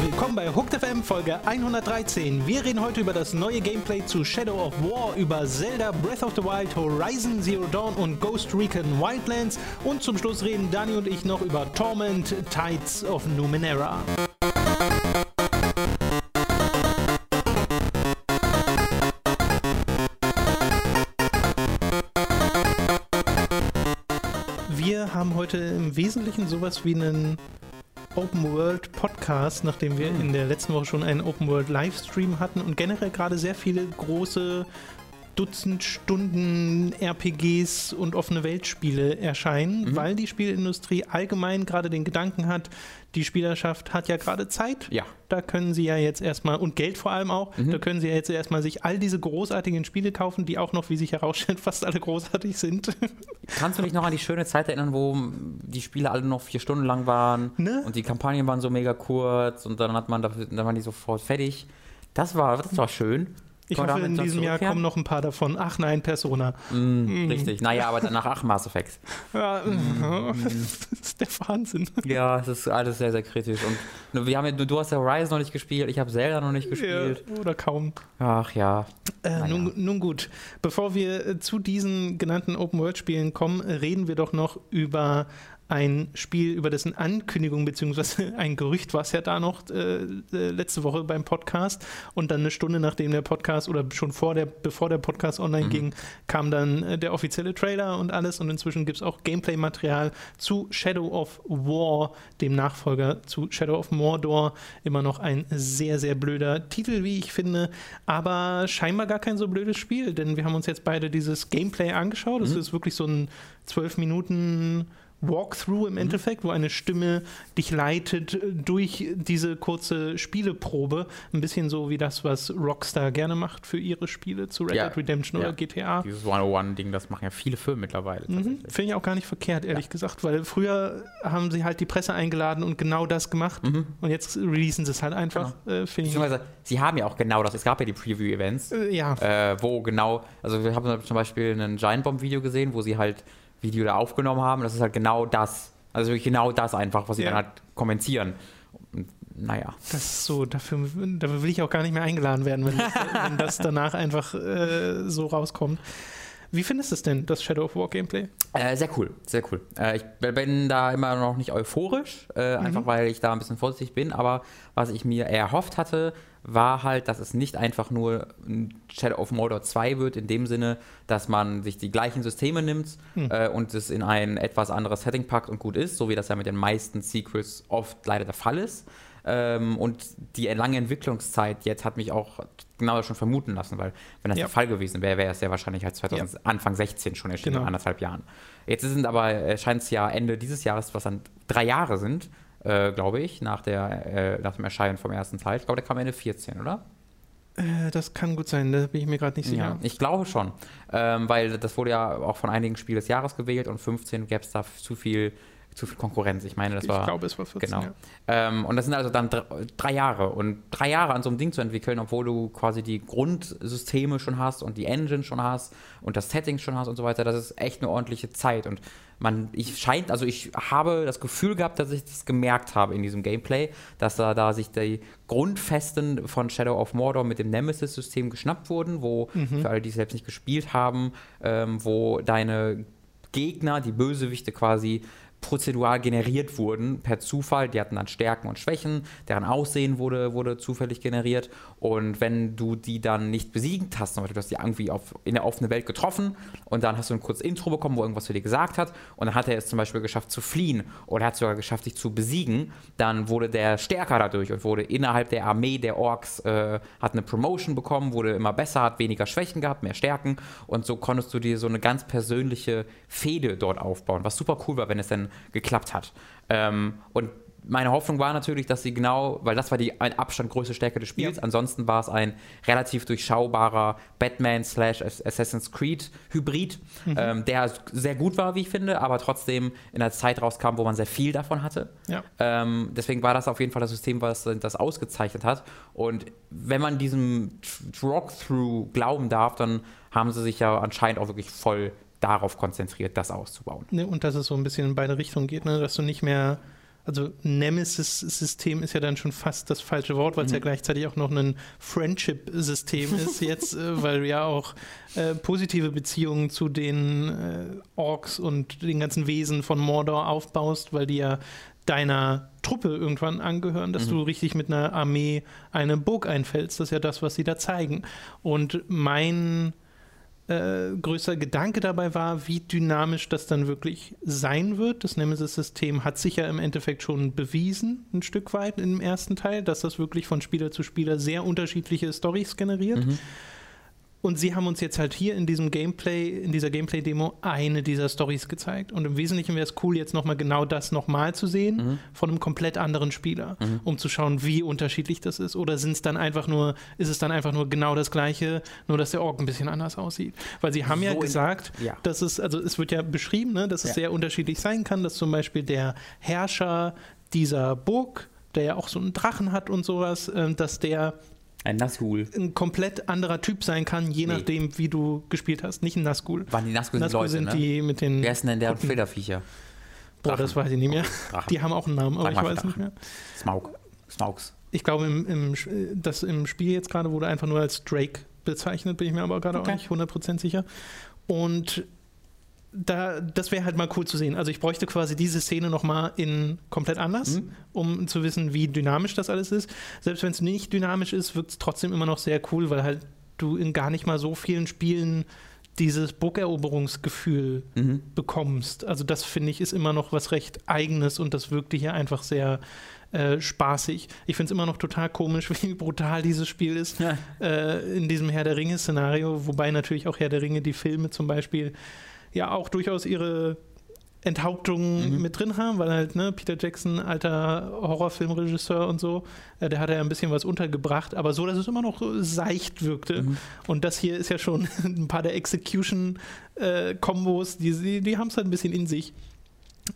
Willkommen bei Hooked FM Folge 113. Wir reden heute über das neue Gameplay zu Shadow of War, über Zelda Breath of the Wild, Horizon Zero Dawn und Ghost Recon Wildlands und zum Schluss reden Dani und ich noch über Torment Tides of Numenera. Heute im Wesentlichen sowas wie einen Open World Podcast, nachdem wir in der letzten Woche schon einen Open World Livestream hatten und generell gerade sehr viele große Dutzend Stunden RPGs und offene Weltspiele erscheinen, weil die Spielindustrie allgemein gerade den Gedanken hat, die Spielerschaft hat ja gerade Zeit. Ja. Da können sie ja jetzt erstmal, und Geld vor allem auch, da können sie ja jetzt erstmal sich all diese großartigen Spiele kaufen, die auch noch, wie sich herausstellt, fast alle großartig sind. Kannst du dich noch an die schöne Zeit erinnern, wo die Spiele alle noch vier Stunden lang waren Ne? und die Kampagnen waren so mega kurz und dann hat man dafür, dann waren die sofort fertig. Das war, das war schön. Ich hoffe, in diesem Jahr kommen noch ein paar davon. Ach nein, Persona. Mm, Richtig. Naja, aber danach ach Mass Effect. Ja, das ist der Wahnsinn. Ja, es ist alles sehr, sehr kritisch. Und wir haben ja, du, hast ja Horizon noch nicht gespielt, ich habe Zelda noch nicht gespielt. Ja, oder kaum. Ach ja. Äh, nun, nun gut, bevor wir zu diesen genannten Open-World-Spielen kommen, reden wir doch noch über ein Spiel, über dessen Ankündigung beziehungsweise ein Gerücht war es ja da noch äh, äh, letzte Woche beim Podcast und dann eine Stunde nachdem der Podcast oder schon vor der, bevor der Podcast online ging, kam dann äh, der offizielle Trailer und alles und inzwischen gibt es auch Gameplay-Material zu Shadow of War, dem Nachfolger zu Shadow of Mordor. Immer noch ein sehr, sehr blöder Titel, wie ich finde, aber scheinbar gar kein so blödes Spiel, denn wir haben uns jetzt beide dieses Gameplay angeschaut. Es ist wirklich so ein 12 Minuten Walkthrough im Endeffekt, wo eine Stimme dich leitet äh, durch diese kurze Spieleprobe. Ein bisschen so wie das, was Rockstar gerne macht für ihre Spiele zu Red Ja. Dead Redemption Ja. oder GTA. Dieses 101-Ding, das machen ja viele Firmen mittlerweile. Mhm. Finde ich auch gar nicht verkehrt, ehrlich gesagt, weil früher haben sie halt die Presse eingeladen und genau das gemacht und jetzt releasen sie es halt einfach. Äh, Finde ich. Beziehungsweise, sie haben ja auch genau das. Es gab ja die Preview-Events. Äh, ja, äh, wo genau, also wir haben zum Beispiel ein Giant Bomb Video gesehen, wo sie halt Video da aufgenommen haben. Das ist halt genau das. Also wirklich genau das einfach, was sie Ja. dann halt kommentieren. Und, naja. das ist so, dafür, dafür will ich auch gar nicht mehr eingeladen werden, wenn das, wenn das danach einfach äh, so rauskommt. Wie findest du es denn, das Shadow of War Gameplay? Äh, sehr cool, sehr cool. Äh, ich bin da immer noch nicht euphorisch, äh, einfach weil ich da ein bisschen vorsichtig bin. Aber was ich mir erhofft hatte, war halt, dass es nicht einfach nur ein Shadow of Mordor 2 wird, in dem Sinne, dass man sich die gleichen Systeme nimmt äh, und es in ein etwas anderes Setting packt und gut ist, so wie das ja mit den meisten Sequels oft leider der Fall ist. Ähm, und die lange Entwicklungszeit jetzt hat mich auch genau das schon vermuten lassen, weil wenn das Ja. der Fall gewesen wäre, wäre es sehr wahrscheinlich halt 2000, Anfang 16 schon erschienen, Genau. anderthalb Jahren. Jetzt sind aber, äh, scheint es ja Ende dieses Jahres, was dann drei Jahre sind, äh, glaube ich, nach, der, äh, nach dem Erscheinen vom ersten Teil. Ich glaube, der kam Ende 14, oder? Äh, das kann gut sein, da bin ich mir gerade nicht sicher. Ja, ich glaube schon. Ähm, weil das wurde ja auch von einigen Spiel des Jahres gewählt und 15 gäbe es da zu viel, zu viel Konkurrenz. Ich meine, das ich war. glaube, es war 14. Genau. Ja. Ähm, und das sind also dann dr drei Jahre. Und drei Jahre an so einem Ding zu entwickeln, obwohl du quasi die Grundsysteme schon hast und die Engine schon hast und das Setting schon hast und so weiter, das ist echt eine ordentliche Zeit. Und man, ich scheint, also ich habe das Gefühl gehabt, dass ich das gemerkt habe in diesem Gameplay, dass da, da sich die Grundfesten von Shadow of Mordor mit dem Nemesis-System geschnappt wurden, wo, für alle, die es selbst nicht gespielt haben, ähm, wo deine Gegner, die Bösewichte quasi prozedural generiert wurden per Zufall. Die hatten dann Stärken und Schwächen, deren Aussehen wurde, wurde zufällig generiert. Und wenn du die dann nicht besiegt hast, zum Beispiel, du hast die irgendwie auf, in der offenen Welt getroffen und dann hast du ein kurzes Intro bekommen, wo irgendwas zu dir gesagt hat und dann hat er es zum Beispiel geschafft zu fliehen oder hat sogar geschafft, dich zu besiegen, dann wurde der stärker dadurch und wurde innerhalb der Armee der Orks, äh, hat eine Promotion bekommen, wurde immer besser, hat weniger Schwächen gehabt, mehr Stärken und so konntest du dir so eine ganz persönliche Fehde dort aufbauen, was super cool war, wenn es dann geklappt hat. Ähm, und meine Hoffnung war natürlich, dass sie genau, weil das war die ein Abstand größte Stärke des Spiels, Ja. ansonsten war es ein relativ durchschaubarer Batman slash Assassin's Creed Hybrid, ähm, der sehr gut war, wie ich finde, aber trotzdem in der Zeit rauskam, wo man sehr viel davon hatte. Ja. Ähm, deswegen war das auf jeden Fall das System, was das ausgezeichnet hat. Und wenn man diesem Walkthrough glauben darf, dann haben sie sich ja anscheinend auch wirklich voll darauf konzentriert, das auszubauen. Ne, und dass es so ein bisschen in beide Richtungen geht, ne? dass du nicht mehr, also Nemesis-System ist ja dann schon fast das falsche Wort, weil es Mhm. ja gleichzeitig auch noch ein Friendship-System ist jetzt, äh, weil du ja auch äh, positive Beziehungen zu den äh, Orks und den ganzen Wesen von Mordor aufbaust, weil die ja deiner Truppe irgendwann angehören, dass Mhm. du richtig mit einer Armee eine Burg einfällst. Das ist ja das, was sie da zeigen. Und mein äh, größter Gedanke dabei war, wie dynamisch das dann wirklich sein wird. Das Nemesis-System hat sich ja im Endeffekt schon bewiesen, ein Stück weit im ersten Teil, dass das wirklich von Spieler zu Spieler sehr unterschiedliche Stories generiert. Mhm. Und sie haben uns jetzt halt hier in diesem Gameplay, in dieser Gameplay-Demo eine dieser Stories gezeigt. Und im Wesentlichen wäre es cool, jetzt nochmal genau das nochmal zu sehen Mhm. von einem komplett anderen Spieler, um zu schauen, wie unterschiedlich das ist. Oder sind es dann einfach nur, ist es dann einfach nur genau das Gleiche, nur dass der Ork ein bisschen anders aussieht. Weil sie haben ja So in- gesagt, ja. dass es, also es wird ja beschrieben, ne, dass es Ja. sehr unterschiedlich sein kann, dass zum Beispiel der Herrscher dieser Burg, der ja auch so einen Drachen hat und sowas, ähm, dass der Ein Nazgul. ein komplett anderer Typ sein kann, je Nee. nachdem, wie du gespielt hast. Nicht ein Nazgul. Waren die Nazgul sind Nazgul Leute, sind ne? die mit den. Wer ist denn der Kutten. Flederviecher? Boah, das weiß ich nicht mehr. Drachen. Die haben auch einen Namen, aber Sag ich weiß Drachen. nicht mehr. Smaug. Smaugs. Ich glaube, im, im, das im Spiel jetzt gerade wurde einfach nur als Drake bezeichnet, bin ich mir aber gerade Okay. auch nicht 100% sicher. Und da, das wäre halt mal cool zu sehen. Also ich bräuchte quasi diese Szene nochmal in komplett anders, Mhm. um zu wissen, wie dynamisch das alles ist. Selbst wenn es nicht dynamisch ist, wirkt es trotzdem immer noch sehr cool, weil halt du in gar nicht mal so vielen Spielen dieses Burgeroberungsgefühl Mhm. bekommst. Also das finde ich ist immer noch was recht eigenes und das wirkte hier einfach sehr äh, spaßig. Ich finde es immer noch total komisch, wie brutal dieses Spiel ist Ja. äh, in diesem Herr der Ringe-Szenario, wobei natürlich auch Herr der Ringe, die Filme zum Beispiel, ja auch durchaus ihre Enthauptungen Mhm. mit drin haben, weil halt ne, Peter Jackson, alter Horrorfilmregisseur und so, äh, der hat ja ein bisschen was untergebracht, aber so, dass es immer noch so seicht wirkte. Mhm. Und das hier ist ja schon ein paar der Execution-Kombos, die, die, die haben es halt ein bisschen in sich.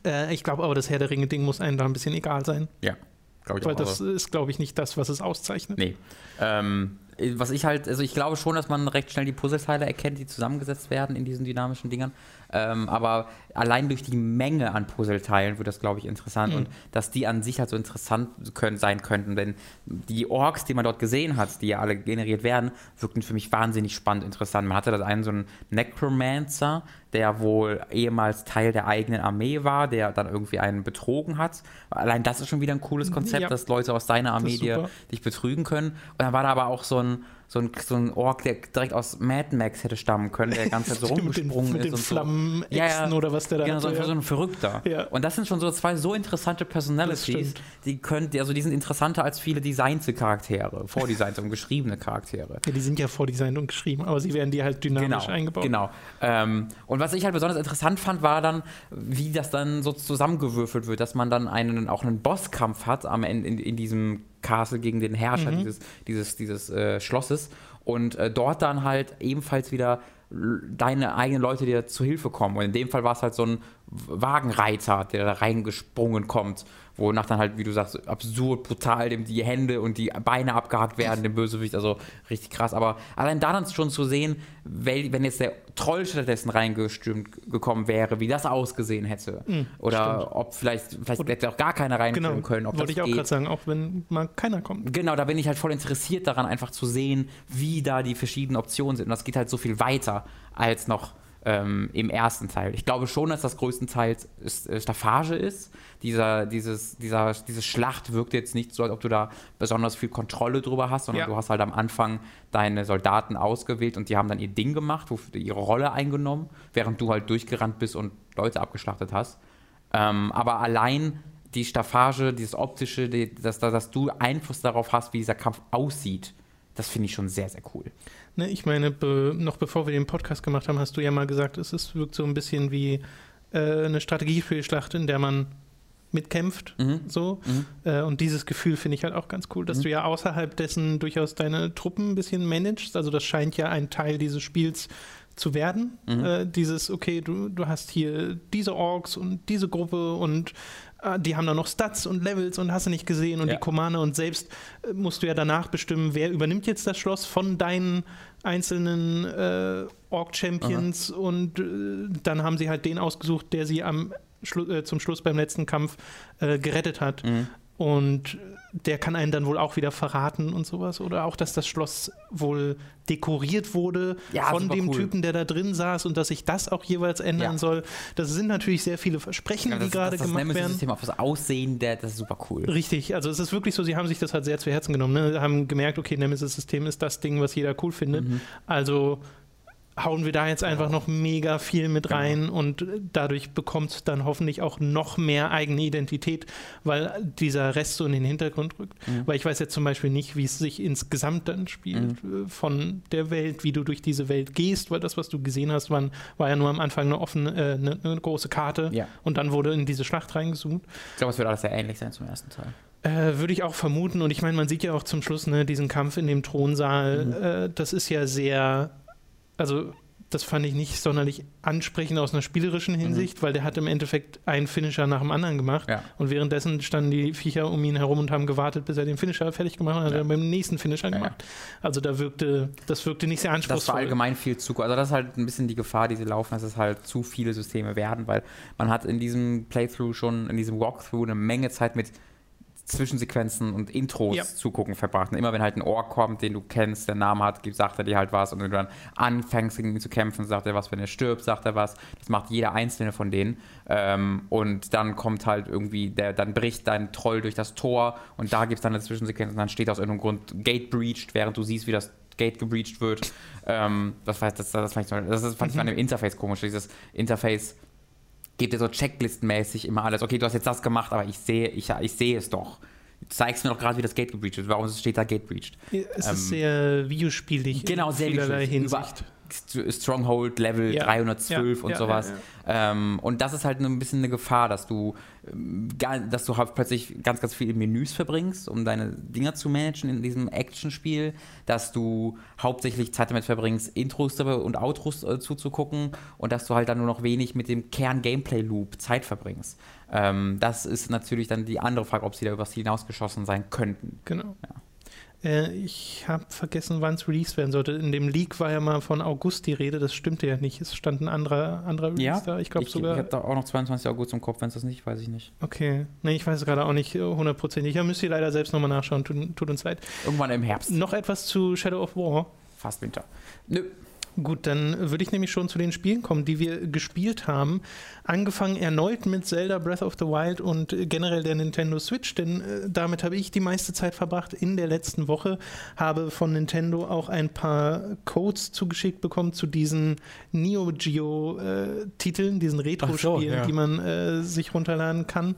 Äh, ich glaube aber, das Herr der Ringe-Ding muss einem da ein bisschen egal sein, Ja, glaube ich weil auch. das also- ist, glaube ich, nicht das, was es auszeichnet. Nee. Ähm, was ich halt, also ich glaube schon, dass man recht schnell die Puzzleteile erkennt, die zusammengesetzt werden in diesen dynamischen Dingern. Ähm, aber allein durch die Menge an Puzzleteilen wird das, glaube ich, interessant. Mhm. Und dass die an sich halt so interessant können, sein könnten. Denn die Orks, die man dort gesehen hat, die ja alle generiert werden, wirkten für mich wahnsinnig spannend interessant. Man hatte da einen so einen Necromancer, der wohl ehemals Teil der eigenen Armee war, der dann irgendwie einen betrogen hat. Allein das ist schon wieder ein cooles Konzept, Ja. dass Leute aus deiner Armee dir dich betrügen können. Und dann war da aber auch so ein, so ein, so ein Ork, der direkt aus Mad Max hätte stammen können, der die ganze Zeit so mit den, rumgesprungen mit ist. den und so. Flammen Ja, ja. oder was der da Genau, so, hatte, so ein Verrückter. Ja. Und das sind schon so zwei so interessante Personalities, die können, also die sind interessanter als viele designte Charaktere, vordesignte und geschriebene Charaktere. Ja, die sind ja vordesignt und geschrieben, aber sie werden die halt dynamisch eingebaut. Genau. Ähm, und was ich halt besonders interessant fand, war dann, wie das dann so zusammengewürfelt wird, dass man dann einen, auch einen Bosskampf hat am Ende in, in diesem Castle gegen den Herrscher Mhm. dieses, dieses, dieses äh, Schlosses und äh, dort dann halt ebenfalls wieder deine eigenen Leute dir zu Hilfe kommen. Und in dem Fall war es halt so ein Wagenreiter, der da reingesprungen kommt, wonach dann halt, wie du sagst, absurd brutal dem die Hände und die Beine abgehakt werden, dem Bösewicht, also richtig krass. Aber allein da dann schon zu sehen, wenn jetzt der Troll stattdessen reingestürmt gekommen wäre, wie das ausgesehen hätte. Oder ob vielleicht, vielleicht hätte auch gar keiner reinstürmen Genau, können. Ob wollte das ich auch gerade sagen, auch wenn mal keiner kommt. Genau, da bin ich halt voll interessiert daran, einfach zu sehen, wie da die verschiedenen Optionen sind. Und das geht halt so viel weiter als noch ähm, im ersten Teil. Ich glaube schon, dass das größtenteils äh, Staffage ist. Dieser, dieses, dieser, diese Schlacht wirkt jetzt nicht so, als ob du da besonders viel Kontrolle drüber hast, sondern Ja. du hast halt am Anfang deine Soldaten ausgewählt und die haben dann ihr Ding gemacht, ihre Rolle eingenommen, während du halt durchgerannt bist und Leute abgeschlachtet hast. Ähm, aber allein die Staffage, dieses optische, die, dass, dass du Einfluss darauf hast, wie dieser Kampf aussieht, das finde ich schon sehr, sehr cool. Ne, ich meine, be noch bevor wir den Podcast gemacht haben, hast du ja mal gesagt, es ist, wirkt so ein bisschen wie äh, eine Strategiespielschlacht, in der man mitkämpft. Mhm. So. Mhm. Äh, und dieses Gefühl finde ich halt auch ganz cool, dass Mhm. du ja außerhalb dessen durchaus deine Truppen ein bisschen managst. Also das scheint ja ein Teil dieses Spiels zu werden. Mhm. Äh, dieses, okay, du, du hast hier diese Orks und diese Gruppe und die haben da noch Stats und Levels und hast du nicht gesehen und Ja. die Commander und selbst äh, musst du ja danach bestimmen, wer übernimmt jetzt das Schloss von deinen einzelnen äh, Orc-Champions und äh, dann haben sie halt den ausgesucht, der sie am Schlu äh, zum Schluss beim letzten Kampf äh, gerettet hat. Mhm. Und der kann einen dann wohl auch wieder verraten und sowas. Oder auch, dass das Schloss wohl dekoriert wurde Ja, von dem cool. Typen, der da drin saß und dass sich das auch jeweils ändern Ja. soll. Das sind natürlich sehr viele Versprechen, Ja, die das, gerade das, das gemacht werden. Nemesis-System auf das Aussehen, der, das ist super cool. Richtig, also es ist wirklich so, sie haben sich das halt sehr zu Herzen genommen. Ne? Haben gemerkt, okay, Nemesis-System ist das Ding, was jeder cool findet. Mhm. Also hauen wir da jetzt einfach noch mega viel mit Genau. rein und dadurch bekommt es dann hoffentlich auch noch mehr eigene Identität, weil dieser Rest so in den Hintergrund rückt. Mhm. Weil ich weiß jetzt zum Beispiel nicht, wie es sich insgesamt dann spielt Mhm. äh, von der Welt, wie du durch diese Welt gehst, weil das, was du gesehen hast, waren, war ja nur am Anfang eine offene, äh, eine, eine große Karte Ja. und dann wurde in diese Schlacht reingezoomt. Ich glaube, es wird alles sehr ähnlich sein zum ersten Teil. Äh, Würde ich auch vermuten. Und ich meine, man sieht ja auch zum Schluss ne, diesen Kampf in dem Thronsaal. Mhm. Äh, das ist ja sehr, also das fand ich nicht sonderlich ansprechend aus einer spielerischen Hinsicht, weil der hat im Endeffekt einen Finisher nach dem anderen gemacht. Mhm. Ja. Und währenddessen standen die Viecher um ihn herum und haben gewartet, bis er den Finisher fertig gemacht hat. Und hat Ja. er beim nächsten Finisher Ja, gemacht. Also da wirkte, das wirkte nicht sehr Das war anspruchsvoll. allgemein viel zu. Also das ist halt ein bisschen die Gefahr, die sie laufen, dass es halt zu viele Systeme werden, weil man hat in diesem Playthrough schon, in diesem Walkthrough eine Menge Zeit mit Zwischensequenzen und Intros Ja. zugucken verbracht. Und immer wenn halt ein Ohr kommt, den du kennst, der Name hat, sagt er dir halt was. Und wenn du dann anfängst, gegen ihn zu kämpfen, sagt er was. Wenn er stirbt, sagt er was. Das macht jeder einzelne von denen. Ähm, und dann kommt halt irgendwie, der, dann bricht dein Troll durch das Tor und da gibt es dann eine Zwischensequenz und dann steht aus irgendeinem Grund Gate breached, während du siehst, wie das Gate gebreached wird. Ähm, das, war- das, das, fand ich, das ist- fand ich an dem Interface komisch. Dieses Interface gibt dir so checklistenmäßig immer alles. Okay, du hast jetzt das gemacht, aber ich sehe, ich, ich sehe es doch. Du zeigst mir doch gerade, wie das Gate gebreached wird. Warum steht da Gate breached? es ähm, ist sehr videospielig Genau, sehr vielerlei videospielig. Über- Hinsicht. St- Stronghold Level Ja. 312 Ja, und ja, sowas. ja, Ähm, und das ist halt ein bisschen eine Gefahr, dass du, ähm, dass du halt plötzlich ganz, ganz viele Menüs verbringst, um deine Dinger zu managen in diesem Actionspiel, dass du hauptsächlich Zeit damit verbringst, Intros und Outros äh, zuzugucken und dass du halt dann nur noch wenig mit dem Kern-Gameplay-Loop Zeit verbringst. Ähm, das ist natürlich dann die andere Frage, ob sie da übers Ziel hinausgeschossen sein könnten. Genau. Äh, ich habe vergessen, wann es released werden sollte. In dem Leak war ja mal von August die Rede. Das stimmte ja nicht. Es stand ein anderer, anderer Release da. Ich glaube sogar. Ich habe da auch noch 22 August im Kopf, wenn es das nicht, weiß ich nicht. okay. Nee, ich weiß es gerade auch nicht äh, hundertprozentig. Ja, müsst ihr leider selbst nochmal nachschauen. Tut, tut uns leid. Irgendwann im Herbst. Noch etwas zu Shadow of War. Fast Winter. Nö. Gut, dann würde ich nämlich schon zu den Spielen kommen, die wir gespielt haben. Angefangen erneut mit Zelda Breath of the Wild und generell der Nintendo Switch, denn äh, damit habe ich die meiste Zeit verbracht in der letzten Woche. Habe von Nintendo auch ein paar Codes zugeschickt bekommen zu diesen Neo Geo äh, Titeln, diesen Retro-Spielen, ja. die man äh, sich runterladen kann.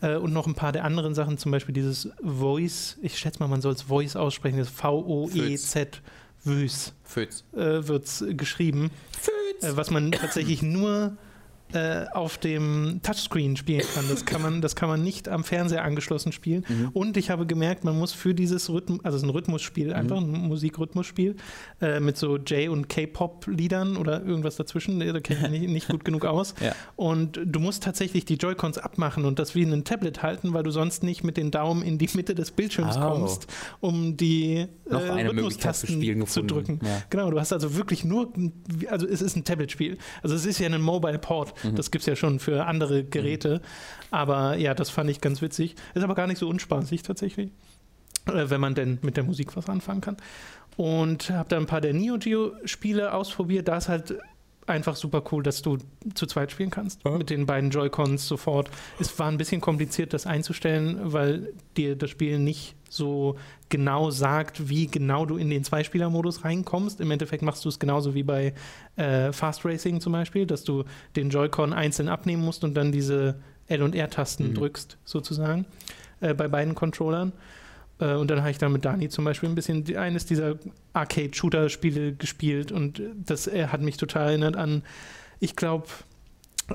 Äh, und noch ein paar der anderen Sachen, zum Beispiel dieses Voice, ich schätze mal, man soll es Voice aussprechen, das V-O-E-Z, Fötz. äh, wird es geschrieben, Fötz. äh, was man tatsächlich nur äh, auf dem Touchscreen spielen kann. Das kann, man, das kann man nicht am Fernseher angeschlossen spielen. Mhm. Und ich habe gemerkt, man muss für dieses Rhythmus, also es ist ein Rhythmusspiel, einfach ein Musikrhythmusspiel äh, mit so J- und K-Pop-Liedern oder irgendwas dazwischen, da kenne ich nicht, nicht gut genug aus. Ja. Und du musst tatsächlich die Joy-Cons abmachen und das wie ein Tablet halten, weil du sonst nicht mit den Daumen in die Mitte des Bildschirms Oh. kommst, um die äh, Rhythmustasten zu drücken. Ja. Genau, du hast also wirklich nur, also es ist ein Tablet-Spiel. Also es ist ja ein Mobile Port. Mhm. Das gibt es ja schon für andere Geräte. Aber ja, das fand ich ganz witzig. Ist aber gar nicht so unspaßig tatsächlich, äh, wenn man denn mit der Musik was anfangen kann. Und habe da ein paar der Neo Geo-Spiele ausprobiert. Da ist halt einfach super cool, dass du zu zweit spielen kannst. Ja. Mit den beiden Joy-Cons sofort. Es war ein bisschen kompliziert, das einzustellen, weil dir das Spiel nicht so genau sagt, wie genau du in den Zweispieler-Modus reinkommst. Im Endeffekt machst du es genauso wie bei äh, Fast Racing zum Beispiel, dass du den Joy-Con einzeln abnehmen musst und dann diese L- und R-Tasten Mhm. drückst, sozusagen, äh, bei beiden Controllern. Äh, und dann habe ich da mit Dani zum Beispiel ein bisschen eines dieser Arcade-Shooter-Spiele gespielt und das hat mich total erinnert an, ich glaube,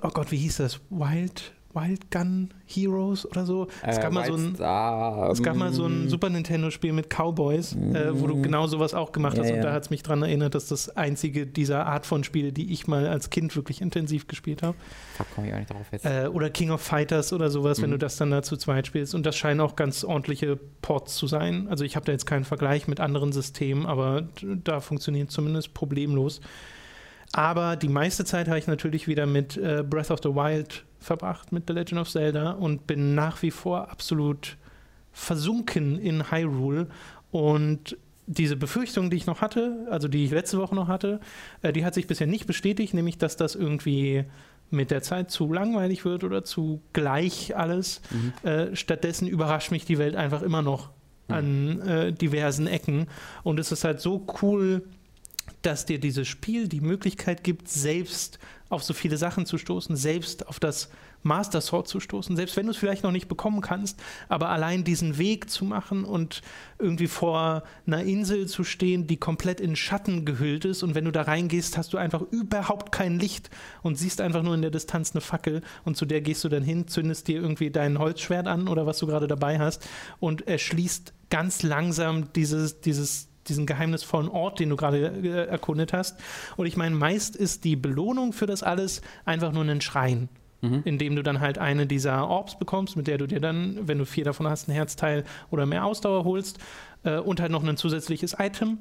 oh Gott, wie hieß das? Wild Wild Gun Heroes oder so. Es Äh, gab mal so ein, es gab mal so ein mm, Super Nintendo-Spiel mit Cowboys, äh, wo du genau sowas auch gemacht Ja, hast. Und ja. da hat es mich daran erinnert, dass das einzige dieser Art von Spiele, die ich mal als Kind wirklich intensiv gespielt habe. Fuck, komm ich auch nicht drauf jetzt. Äh, oder King of Fighters oder sowas, wenn Mhm. du das dann da zu zweit spielst. Und das scheinen auch ganz ordentliche Ports zu sein. Also ich habe da jetzt keinen Vergleich mit anderen Systemen, aber da funktioniert zumindest problemlos. Aber die meiste Zeit habe ich natürlich wieder mit äh, Breath of the Wild verbracht, mit The Legend of Zelda und bin nach wie vor absolut versunken in Hyrule. Und diese Befürchtung, die ich noch hatte, also die ich letzte Woche noch hatte, äh, die hat sich bisher nicht bestätigt, nämlich dass das irgendwie mit der Zeit zu langweilig wird oder zu gleich alles. Mhm. Äh, stattdessen überrascht mich die Welt einfach immer noch an äh, diversen Ecken. Und es ist halt so cool, dass dir dieses Spiel die Möglichkeit gibt, selbst auf so viele Sachen zu stoßen, selbst auf das Master Sword zu stoßen, selbst wenn du es vielleicht noch nicht bekommen kannst, aber allein diesen Weg zu machen und irgendwie vor einer Insel zu stehen, die komplett in Schatten gehüllt ist. Und wenn du da reingehst, hast du einfach überhaupt kein Licht und siehst einfach nur in der Distanz eine Fackel. Und zu der gehst du dann hin, zündest dir irgendwie dein Holzschwert an oder was du gerade dabei hast und erschließt ganz langsam dieses, dieses diesen geheimnisvollen Ort, den du gerade äh, erkundet hast. Und ich meine, meist ist die Belohnung für das alles einfach nur ein Schrein, Mhm. indem du dann halt eine dieser Orbs bekommst, mit der du dir dann, wenn du vier davon hast, ein Herzteil oder mehr Ausdauer holst äh, und halt noch ein zusätzliches Item.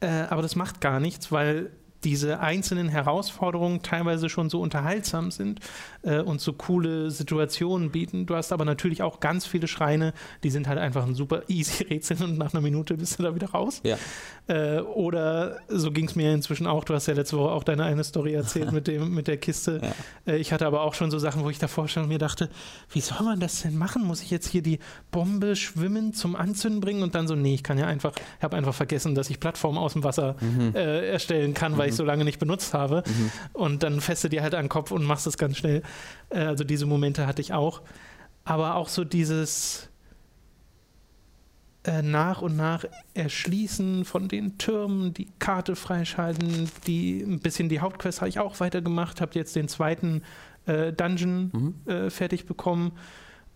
Äh, aber das macht gar nichts, weil diese einzelnen Herausforderungen teilweise schon so unterhaltsam sind äh, und so coole Situationen bieten. Du hast aber natürlich auch ganz viele Schreine, die sind halt einfach ein super easy Rätsel und nach einer Minute bist du da wieder raus. Ja. Äh, oder so ging es mir inzwischen auch. Du hast ja letzte Woche auch deine eine Story erzählt mit, dem, mit der Kiste. Ja. Äh, ich hatte aber auch schon so Sachen, wo ich davor stand und mir dachte, wie soll man das denn machen? Muss ich jetzt hier die Bombe schwimmen zum Anzünden bringen? Und dann so, nee, ich kann ja einfach, ich habe einfach vergessen, dass ich Plattformen aus dem Wasser Mhm. äh, erstellen kann, weil ich so lange nicht benutzt habe. Mhm. Und dann feste dir halt an den Kopf und machst es ganz schnell. Äh, also diese Momente hatte ich auch. Aber auch so dieses äh, nach und nach Erschließen von den Türmen, die Karte freischalten, die ein bisschen die Hauptquest habe ich auch weitergemacht, habe jetzt den zweiten äh, Dungeon Mhm. äh, fertig bekommen.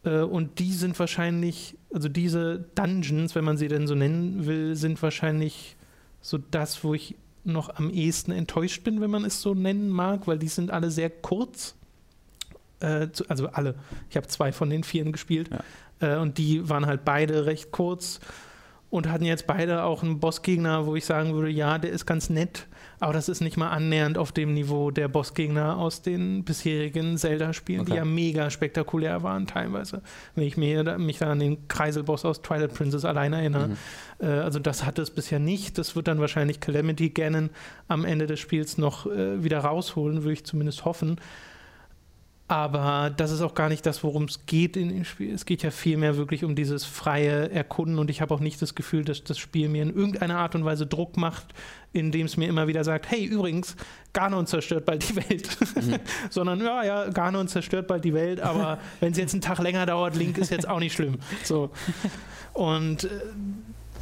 Äh, und die sind wahrscheinlich, also diese Dungeons, wenn man sie denn so nennen will, sind wahrscheinlich so das, wo ich noch am ehesten enttäuscht bin, wenn man es so nennen mag, weil die sind alle sehr kurz. Äh, also alle. Ich habe zwei von den vieren gespielt. Äh, und die waren halt beide recht kurz und hatten jetzt beide auch einen Bossgegner, wo ich sagen würde, ja, der ist ganz nett, aber das ist nicht mal annähernd auf dem Niveau der Bossgegner aus den bisherigen Zelda-Spielen, die Okay. ja mega spektakulär waren teilweise. Wenn ich mir, mich da an den Kreiselboss aus Twilight Princess allein erinnere. Mhm. Äh, also das hat es bisher nicht. Das wird dann wahrscheinlich Calamity Ganon am Ende des Spiels noch äh, wieder rausholen, würde ich zumindest hoffen. Aber das ist auch gar nicht das, worum es geht in dem Spiel. Es geht ja vielmehr wirklich um dieses freie Erkunden und ich habe auch nicht das Gefühl, dass das Spiel mir in irgendeiner Art und Weise Druck macht, indem es mir immer wieder sagt, hey, übrigens, Ganon zerstört bald die Welt. Sondern, ja, ja, Ganon zerstört bald die Welt, aber wenn es jetzt einen Tag länger dauert, Link ist jetzt auch nicht schlimm. So. Und äh,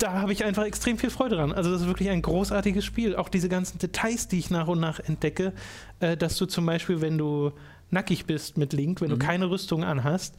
da habe ich einfach extrem viel Freude dran. Also das ist wirklich ein großartiges Spiel. Auch diese ganzen Details, die ich nach und nach entdecke, äh, dass du zum Beispiel, wenn du nackig bist mit Link, wenn Mhm. du keine Rüstung anhast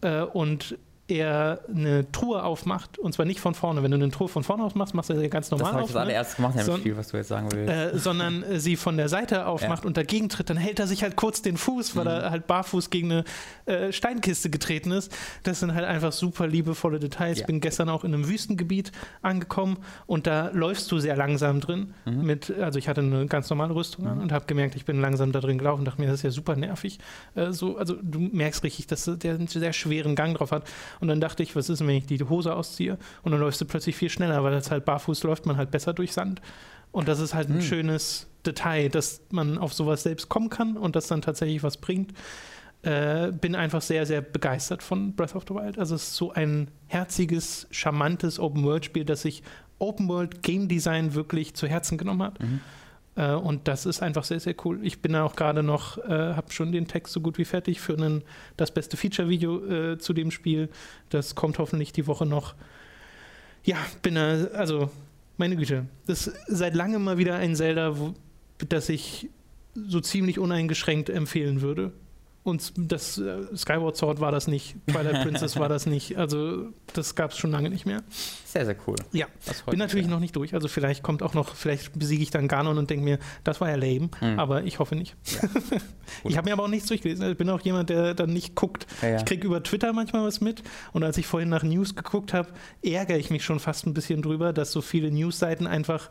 äh, und er eine Truhe aufmacht, und zwar nicht von vorne. Wenn du eine Truhe von vorne aufmachst, machst du sie ganz Das normal habe ich auf. das ne? allererst gemacht in So- Spiel, was du jetzt sagen willst. äh, sondern äh, sie von der Seite aufmacht Ja. und dagegen tritt, dann hält er sich halt kurz den Fuß, weil Mhm. er halt barfuß gegen eine äh, Steinkiste getreten ist. Das sind halt einfach super liebevolle Details. Ja. Bin gestern auch in einem Wüstengebiet angekommen und da läufst du sehr langsam drin. Mhm. Mit, also ich hatte eine ganz normale Rüstung an Mhm. und habe gemerkt, ich bin langsam da drin gelaufen. Dachte mir, das ist ja super nervig. Äh, so, also du merkst richtig, dass der einen sehr schweren Gang drauf hat. Und dann dachte ich, was ist, denn, wenn ich die Hose ausziehe und dann läufst du plötzlich viel schneller, weil das halt barfuß läuft man halt besser durch Sand. Und das ist halt ein Hm. schönes Detail, dass man auf sowas selbst kommen kann und das dann tatsächlich was bringt. Äh, bin einfach sehr, sehr begeistert von Breath of the Wild. Also es ist so ein herziges, charmantes Open-World-Spiel, das sich Open-World-Game Design wirklich zu Herzen genommen hat. Mhm. Äh, und das ist einfach sehr, sehr cool. Ich bin da auch gerade noch, äh, habe schon den Text so gut wie fertig für einen, das beste Feature-Video äh, zu dem Spiel. Das kommt hoffentlich die Woche noch. Ja, bin da, also meine Güte, das ist seit langem mal wieder ein Zelda, wo, das ich so ziemlich uneingeschränkt empfehlen würde. Und das äh, Skyward Sword war das nicht, Twilight Princess war das nicht. Also das gab es schon lange nicht mehr. Sehr, sehr cool. Ja, bin natürlich sehr. noch nicht durch. Also vielleicht kommt auch noch, vielleicht besiege ich dann Ganon und denke mir, das war ja lame, mhm. aber ich hoffe nicht. Ja. ich habe mir aber auch nichts durchgelesen. Ich bin auch jemand, der dann nicht guckt. Ja, ja. Ich kriege über Twitter manchmal was mit und als ich vorhin nach News geguckt habe, ärgere ich mich schon fast ein bisschen drüber, dass so viele Newsseiten einfach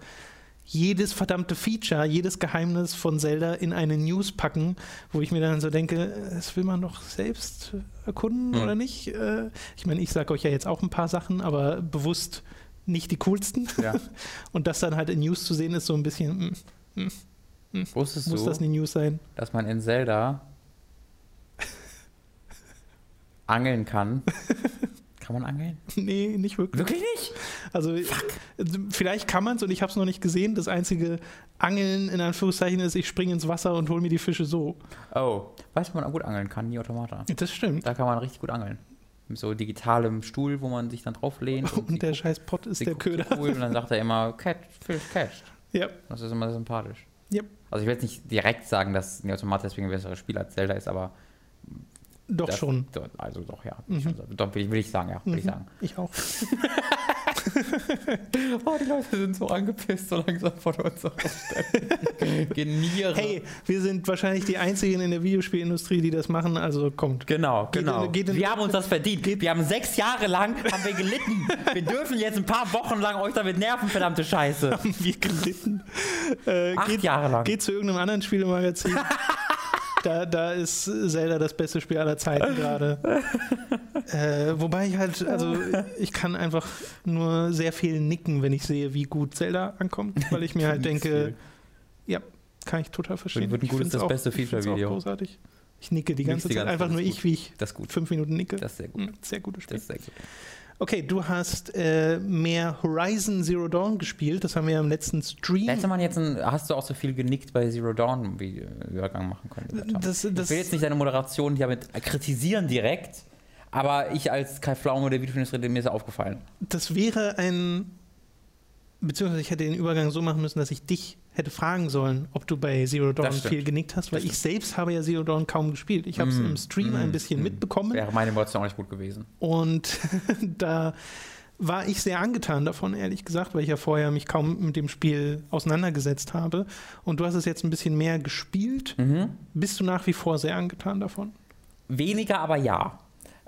jedes verdammte Feature, jedes Geheimnis von Zelda in eine News packen, wo ich mir dann so denke, das will man doch selbst erkunden mhm. oder nicht? Äh, ich meine, ich sage euch ja jetzt auch ein paar Sachen, aber bewusst nicht die coolsten. Ja. Und das dann halt in News zu sehen, ist so ein bisschen. Mm, mm, mm. Wusstest Muss du, das eine News sein? Dass man in Zelda angeln kann Kann man angeln? Nee, nicht wirklich. Wirklich nicht? Also Fuck. vielleicht kann man es und ich habe es noch nicht gesehen. Das einzige Angeln in Anführungszeichen ist, ich springe ins Wasser und hole mir die Fische so. Oh, weißt du, man gut angeln kann, nie Automata. Das stimmt. Da kann man richtig gut angeln. Mit so digitalem Stuhl, wo man sich dann drauf lehnt. Und, und der guckt, scheiß Pott ist der Köder. Cool und dann sagt er immer, catch, fish, catch. Ja. Das ist immer sympathisch. Ja. Also ich will jetzt nicht direkt sagen, dass Automata deswegen ein besseres Spiel als Zelda ist, aber doch das, schon. Also doch, ja. Mhm. Doch, will, ich, will ich sagen, ja. Will mhm. ich sagen. Ich auch. oh, die Leute sind so angepisst, so langsam von uns Geniere. Hey, wir sind wahrscheinlich die Einzigen in der Videospielindustrie, die das machen, also kommt. Genau, geht genau. In, geht in, wir haben uns das verdient. Geht. Wir haben sechs Jahre lang haben wir gelitten. wir dürfen jetzt ein paar Wochen lang euch damit nerven, verdammte Scheiße. Haben wir gelitten? Äh, Acht geht, Jahre lang. Geht zu irgendeinem anderen Spielemagazin. Da, da ist Zelda das beste Spiel aller Zeiten gerade. äh, wobei ich halt, also ich kann einfach nur sehr viel nicken, wenn ich sehe, wie gut Zelda ankommt, weil ich mir halt denke, ja, kann ich total verstehen. Wird ein gutes, das auch, beste Feature-Video. großartig. Ich nicke die ganze die Zeit, einfach nur ich, wie ich das gut. fünf Minuten nicke. Das ist sehr gut. Hm, sehr gutes Spiel. Das ist sehr gut. Okay, du hast äh, mehr Horizon Zero Dawn gespielt. Das haben wir ja im letzten Stream. Hätte man jetzt ein, hast du auch so viel genickt bei Zero Dawn wie Übergang machen können? Das, das, ich will jetzt nicht deine Moderation damit kritisieren direkt, aber ich als Kai Pflaume der Videospielindustrie, mir ist aufgefallen. Das wäre ein beziehungsweise ich hätte den Übergang so machen müssen, dass ich dich hätte fragen sollen, ob du bei Zero Dawn viel genickt hast, weil ich selbst habe ja Zero Dawn kaum gespielt. Ich habe es mm, im Stream mm, ein bisschen mm. mitbekommen. Wäre meine Emotion auch nicht gut gewesen. Und da war ich sehr angetan davon, ehrlich gesagt, weil ich ja vorher mich kaum mit dem Spiel auseinandergesetzt habe. Und du hast es jetzt ein bisschen mehr gespielt. Mhm. Bist du nach wie vor sehr angetan davon? Weniger, aber ja.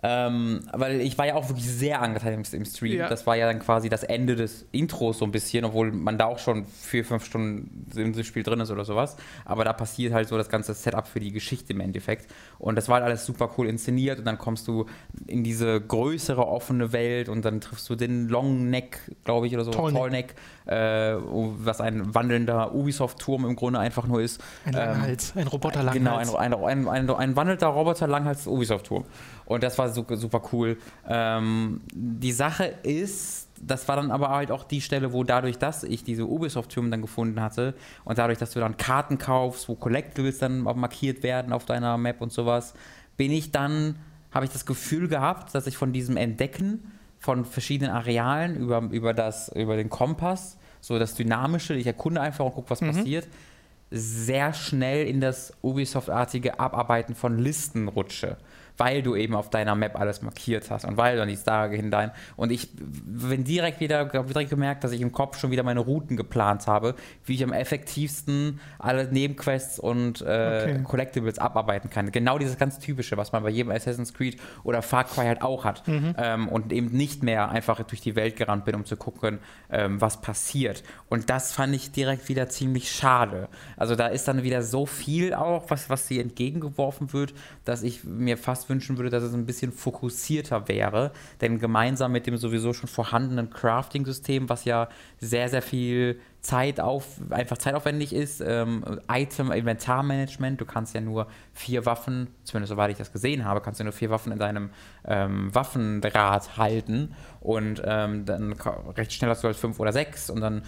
Ähm, weil ich war ja auch wirklich sehr angetan im, Stream. Ja. Das war ja dann quasi das Ende des Intros so ein bisschen, obwohl man da auch schon vier, fünf Stunden im Spiel drin ist oder sowas. Aber da passiert halt so das ganze Setup für die Geschichte im Endeffekt. Und das war halt alles super cool inszeniert und dann kommst du in diese größere offene Welt und dann triffst du den Long Neck, glaube ich, oder so, Tall Neck, äh, was ein wandelnder Ubisoft-Turm im Grunde einfach nur ist. Ein Langhals, ähm, ein Roboter-Langhals. Genau, ein, ein, ein, ein, wandelnder Roboter-Langhals-Ubisoft-Turm. Und das war super, super cool. Ähm, die Sache ist, das war dann aber halt auch die Stelle, wo dadurch, dass ich diese Ubisoft-Türme dann gefunden hatte und dadurch, dass du dann Karten kaufst, wo Collectibles dann markiert werden auf deiner Map und sowas, bin ich dann, habe ich das Gefühl gehabt, dass ich von diesem Entdecken von verschiedenen Arealen über, über, das, über den Kompass, so das Dynamische, ich erkunde einfach und gucke, was mhm. passiert, sehr schnell in das Ubisoft-artige Abarbeiten von Listen rutsche weil du eben auf deiner Map alles markiert hast und weil du an die Star hinein. Und ich bin direkt wieder direkt gemerkt, dass ich im Kopf schon wieder meine Routen geplant habe, wie ich am effektivsten alle Nebenquests und äh, okay. Collectibles abarbeiten kann. Genau dieses ganz typische, was man bei jedem Assassin's Creed oder Far Cry halt auch hat. Mhm. Ähm, und eben nicht mehr einfach durch die Welt gerannt bin, um zu gucken, ähm, was passiert. Und das fand ich direkt wieder ziemlich schade. Also da ist dann wieder so viel auch, was, was sie entgegengeworfen wird, dass ich mir fast wünschen würde, dass es ein bisschen fokussierter wäre. Denn gemeinsam mit dem sowieso schon vorhandenen Crafting-System, was ja sehr, sehr viel Zeit auf, einfach zeitaufwendig ist, ähm, Item-Inventarmanagement, du kannst ja nur vier Waffen, zumindest soweit ich das gesehen habe, kannst du nur vier Waffen in deinem ähm, Waffendraht halten und ähm, dann recht schnell hast du halt fünf oder sechs und dann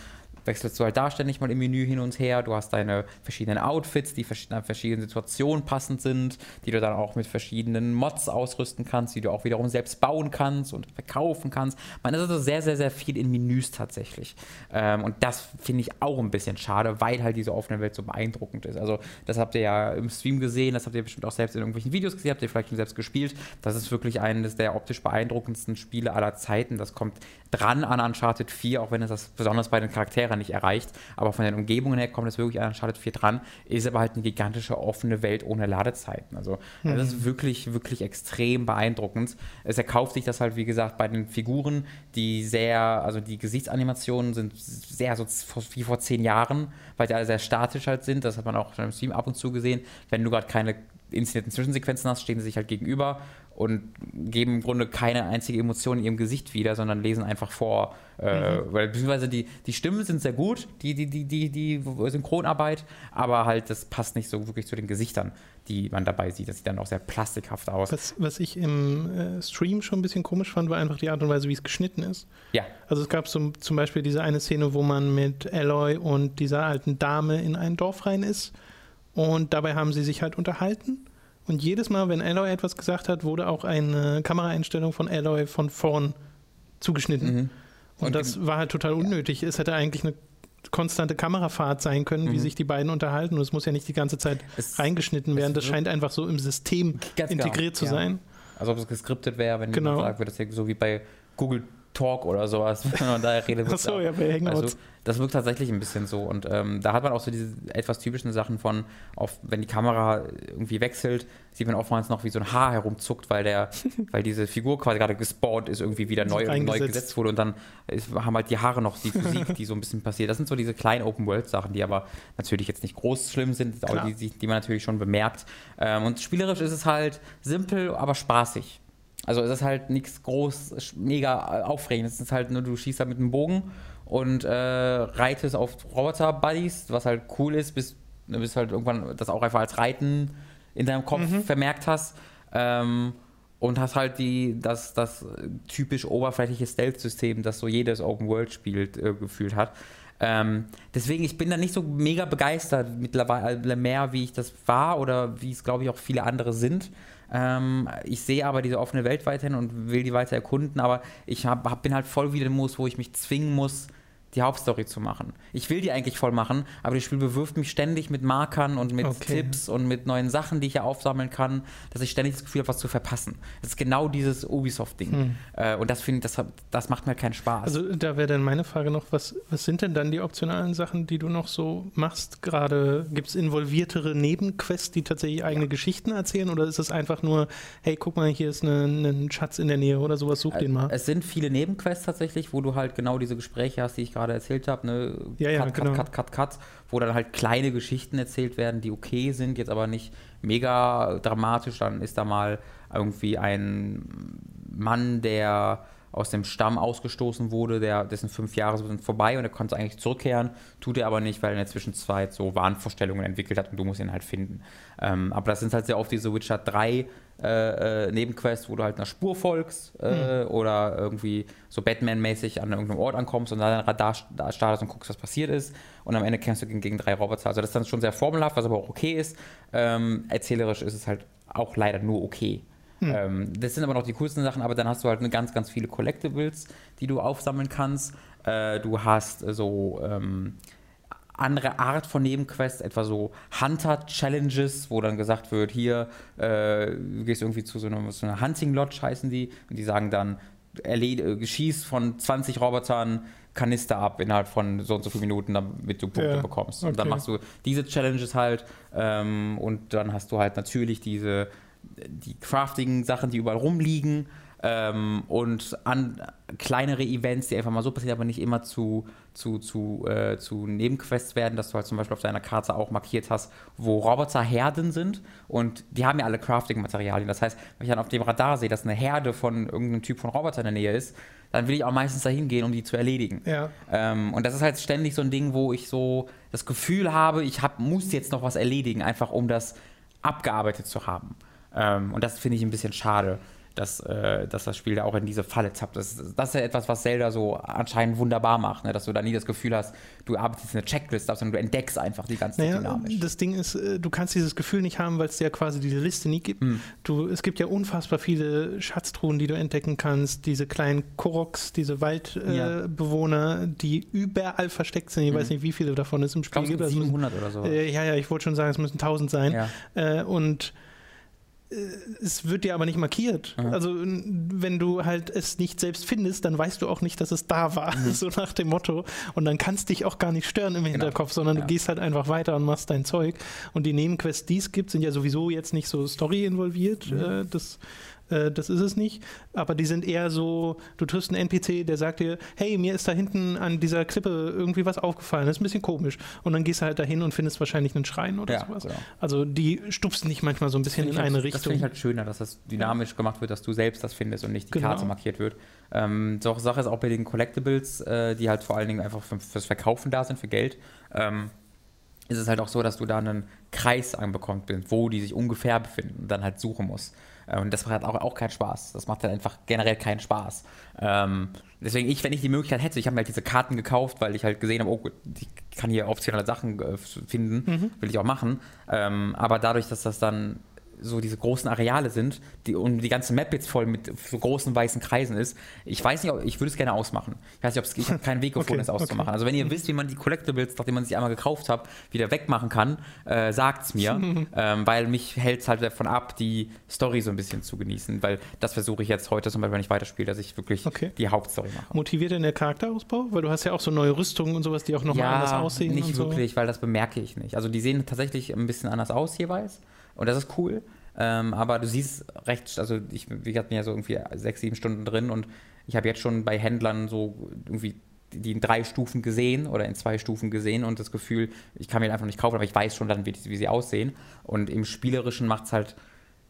wechselst du halt da ständig mal im Menü hin und her. Du hast deine verschiedenen Outfits, die verschiedenen, verschiedenen Situationen passend sind, die du dann auch mit verschiedenen Mods ausrüsten kannst, die du auch wiederum selbst bauen kannst und verkaufen kannst. Man ist also sehr, sehr, sehr viel in Menüs tatsächlich. Ähm, und das finde ich auch ein bisschen schade, weil halt diese offene Welt so beeindruckend ist. Also, das habt ihr ja im Stream gesehen, das habt ihr bestimmt auch selbst in irgendwelchen Videos gesehen, habt ihr vielleicht schon selbst gespielt. Das ist wirklich eines der optisch beeindruckendsten Spiele aller Zeiten. Das kommt dran an Uncharted 4, auch wenn es das besonders bei den Charakteren nicht erreicht. Aber von den Umgebungen her kommt es wirklich an Uncharted 4 dran, ist aber halt eine gigantische offene Welt ohne Ladezeiten. Also mhm. das ist wirklich, wirklich extrem beeindruckend. Es erkauft sich das halt, wie gesagt, bei den Figuren, die sehr, also die Gesichtsanimationen sind sehr so wie vor zehn Jahren, weil die alle sehr statisch halt sind. Das hat man auch schon im Stream ab und zu gesehen. Wenn du gerade keine inszenierten Zwischensequenzen hast, stehen sie sich halt gegenüber und geben im Grunde keine einzige Emotion in ihrem Gesicht wieder, sondern lesen einfach vor. Äh, mhm. Weil beziehungsweise die, die Stimmen sind sehr gut, die, die, die, die, die Synchronarbeit, aber halt das passt nicht so wirklich zu den Gesichtern, die man dabei sieht. Das sieht dann auch sehr plastikhaft aus. Was, was ich im äh, Stream schon ein bisschen komisch fand, war einfach die Art und Weise, wie es geschnitten ist. Ja. Also es gab so, zum Beispiel diese eine Szene, wo man mit Aloy und dieser alten Dame in ein Dorf rein ist und dabei haben sie sich halt unterhalten. Und jedes Mal, wenn Aloy etwas gesagt hat, wurde auch eine Kameraeinstellung von Aloy von vorn zugeschnitten. Mhm. Und, und, das war halt total unnötig. Ja. Es hätte eigentlich eine konstante Kamerafahrt sein können, mhm. wie sich die beiden unterhalten. Und es muss ja nicht die ganze Zeit es, reingeschnitten werden. Das scheint einfach so im System genau, integriert genau, zu ja. sein. Also ob es geskriptet wäre, wenn genau. sagt wird, das so wie bei Google Talk oder sowas, wenn man da redet. Achso, ja, bei Hangouts. Also, das wirkt tatsächlich ein bisschen so. Und ähm, da hat man auch so diese etwas typischen Sachen von, auf, wenn die Kamera irgendwie wechselt, sieht man oftmals noch, wie so ein Haar herumzuckt, weil der, weil diese Figur quasi gerade gespawnt ist, irgendwie wieder neu, neu gesetzt wurde. Und dann ist, haben halt die Haare noch die Physik, die so ein bisschen passiert. Das sind so diese kleinen Open-World-Sachen, die aber natürlich jetzt nicht groß schlimm sind, aber die, die, man natürlich schon bemerkt. Ähm, und spielerisch ist es halt simpel, aber spaßig. Also es ist halt nichts groß, mega aufregend. Es ist halt nur, du schießt halt mit einem Bogen und äh, reitest auf Roboter-Buddies, was halt cool ist, bis du bist halt irgendwann das auch einfach als Reiten in deinem Kopf mhm. vermerkt hast. Ähm, und hast halt die, das, das typisch oberflächliche Stealth-System, das so jedes Open-World-Spiel äh, gefühlt hat. Ähm, deswegen, ich bin da nicht so mega begeistert mittlerweile mehr, wie ich das war oder wie es, glaube ich, auch viele andere sind. Ähm, ich sehe aber diese offene Welt weiterhin und will die weiter erkunden, aber ich hab, hab, bin halt voll wieder im Modus, wo ich mich zwingen muss, die Hauptstory zu machen. Ich will die eigentlich voll machen, aber das Spiel bewirft mich ständig mit Markern und mit okay. Tipps und mit neuen Sachen, die ich ja aufsammeln kann, dass ich ständig das Gefühl habe, was zu verpassen. Das ist genau dieses Ubisoft-Ding. Hm. Äh, und das finde ich, das, das macht mir keinen Spaß. Also da wäre dann meine Frage noch, was, was sind denn dann die optionalen Sachen, die du noch so machst? Gerade gibt es involviertere Nebenquests, die tatsächlich eigene ja. Geschichten erzählen oder ist es einfach nur, hey, guck mal, hier ist ein Schatz in der Nähe oder sowas, such äh, den mal? Es sind viele Nebenquests tatsächlich, wo du halt genau diese Gespräche hast, die ich gerade gerade erzählt habe, ne? Ja, ja, cut, genau. cut, cut, cut, cut, wo dann halt kleine Geschichten erzählt werden, die okay sind, jetzt aber nicht mega dramatisch. Dann ist da mal irgendwie ein Mann, der aus dem Stamm ausgestoßen wurde, der, dessen fünf Jahre sind vorbei und er konnte eigentlich zurückkehren, tut er aber nicht, weil er in der Zwischenzeit so Wahnvorstellungen entwickelt hat und du musst ihn halt finden. Ähm, aber das sind halt sehr oft diese Witcher 3 äh, äh, Nebenquests, wo du halt einer Spur folgst äh, hm. oder irgendwie so Batman-mäßig an irgendeinem Ort ankommst und dann dein Radar startest und guckst, was passiert ist und am Ende kämpfst du gegen, gegen drei Roboter. Also das ist dann schon sehr formelhaft, was aber auch okay ist. Ähm, erzählerisch ist es halt auch leider nur okay. Hm. Ähm, das sind aber noch die coolsten Sachen, aber dann hast du halt eine ganz, ganz viele Collectibles, die du aufsammeln kannst. Äh, du hast so ähm, andere Art von Nebenquests, etwa so Hunter-Challenges, wo dann gesagt wird, hier, äh, du gehst irgendwie zu so einer, so einer Hunting-Lodge, heißen die, und die sagen dann, erled schieß von 20 Robotern Kanister ab innerhalb von so und so vielen Minuten, damit du Punkte ja, bekommst. Und dann machst du diese Challenges halt ähm, und dann hast du halt natürlich diese die craftigen Sachen, die überall rumliegen ähm, und an kleinere Events, die einfach mal so passieren, aber nicht immer zu, zu, zu, äh, zu Nebenquests werden, dass du halt zum Beispiel auf deiner Karte auch markiert hast, wo Roboterherden sind und die haben ja alle Crafting-Materialien. Das heißt, wenn ich dann auf dem Radar sehe, dass eine Herde von irgendeinem Typ von Roboter in der Nähe ist, dann will ich auch meistens dahin gehen, um die zu erledigen. Ja. Ähm, und das ist halt ständig so ein Ding, wo ich so das Gefühl habe, ich hab, muss jetzt noch was erledigen, einfach um das abgearbeitet zu haben. Ähm, und das finde ich ein bisschen schade. dass, äh, dass das Spiel da auch in diese Falle zappt. Das, das ist ja etwas, was Zelda so anscheinend wunderbar macht, ne? dass du da nie das Gefühl hast, du arbeitest eine Checkliste, sondern du entdeckst einfach die ganze naja, dynamisch. Das Ding ist, äh, du kannst dieses Gefühl nicht haben, weil es ja quasi diese Liste nie gibt. Hm. Du, es gibt ja unfassbar viele Schatztruhen, die du entdecken kannst, diese kleinen Koroks, diese Ja. Waldbewohner, die überall versteckt sind. Ich weiß Mhm. nicht, wie viele davon es im Ich Spiel glaube, es gibt. gibt Also, 700 oder so. äh, ja, ja, ich wollte schon sagen, es müssen 1000 sein. ja. Äh, und es wird dir aber nicht markiert. Mhm. Also wenn du halt es nicht selbst findest, dann weißt du auch nicht, dass es da war, so nach dem Motto. Und dann kannst dich auch gar nicht stören im Hinterkopf, sondern Genau. Ja. du gehst halt einfach weiter und machst dein Zeug. Und die Nebenquests, die es gibt, sind ja sowieso jetzt nicht so Story involviert. Mhm. Äh, das äh, das ist es nicht, aber die sind eher so, du triffst einen NPC, der sagt dir, hey, mir ist da hinten an dieser Klippe irgendwie was aufgefallen, das ist ein bisschen komisch. Und dann gehst du halt dahin und findest wahrscheinlich einen Schrein oder Ja, sowas. genau. Also die stupsen dich manchmal so ein bisschen in ich eine halt, Das Richtung. finde ich halt schöner, dass das dynamisch gemacht wird, dass du selbst das findest und nicht die Genau. Karte markiert wird. Ähm, so Sache ist auch bei den Collectibles, äh, die halt vor allen Dingen einfach für, fürs Verkaufen da sind, für Geld. Ähm, ist es halt auch so, dass du da einen Kreis anbekommst, wo die sich ungefähr befinden und dann halt suchen musst. Und das macht halt auch, auch keinen Spaß. Das macht halt einfach generell keinen Spaß. Ähm, deswegen, ich, wenn ich die Möglichkeit hätte, ich habe mir halt diese Karten gekauft, weil ich halt gesehen habe, oh, gut, ich kann hier optionale Sachen äh, finden, will ich auch machen. Ähm, aber dadurch, dass das dann so diese großen Areale sind die, und die ganze Map jetzt voll mit so großen weißen Kreisen ist, ich weiß nicht, ob, ich würde es gerne ausmachen. Ich weiß nicht, ob es, ich habe keinen Weg gefunden, Okay, es auszumachen. Also wenn ihr wisst, wie man die Collectibles, nachdem man sie einmal gekauft hat, wieder wegmachen kann, äh, sagt es mir, ähm, weil mich hält es halt davon ab, die Story so ein bisschen zu genießen, weil das versuche ich jetzt heute zum Beispiel, wenn ich weiterspiele, dass ich wirklich Okay. die Hauptstory mache. Motiviert denn der Charakterausbau? Weil du hast ja auch so neue Rüstungen und sowas, die auch nochmal anders aussehen. nicht und so. wirklich, weil das bemerke ich nicht. Also die sehen tatsächlich ein bisschen anders aus jeweils und das ist cool. Ähm, aber du siehst recht, also ich, ich hatte ja so irgendwie sechs, sieben Stunden drin und ich habe jetzt schon bei Händlern so irgendwie die in drei Stufen gesehen oder in zwei Stufen gesehen und das Gefühl, ich kann mir einfach nicht kaufen, aber ich weiß schon dann, wie, wie sie aussehen. Und im Spielerischen macht es halt,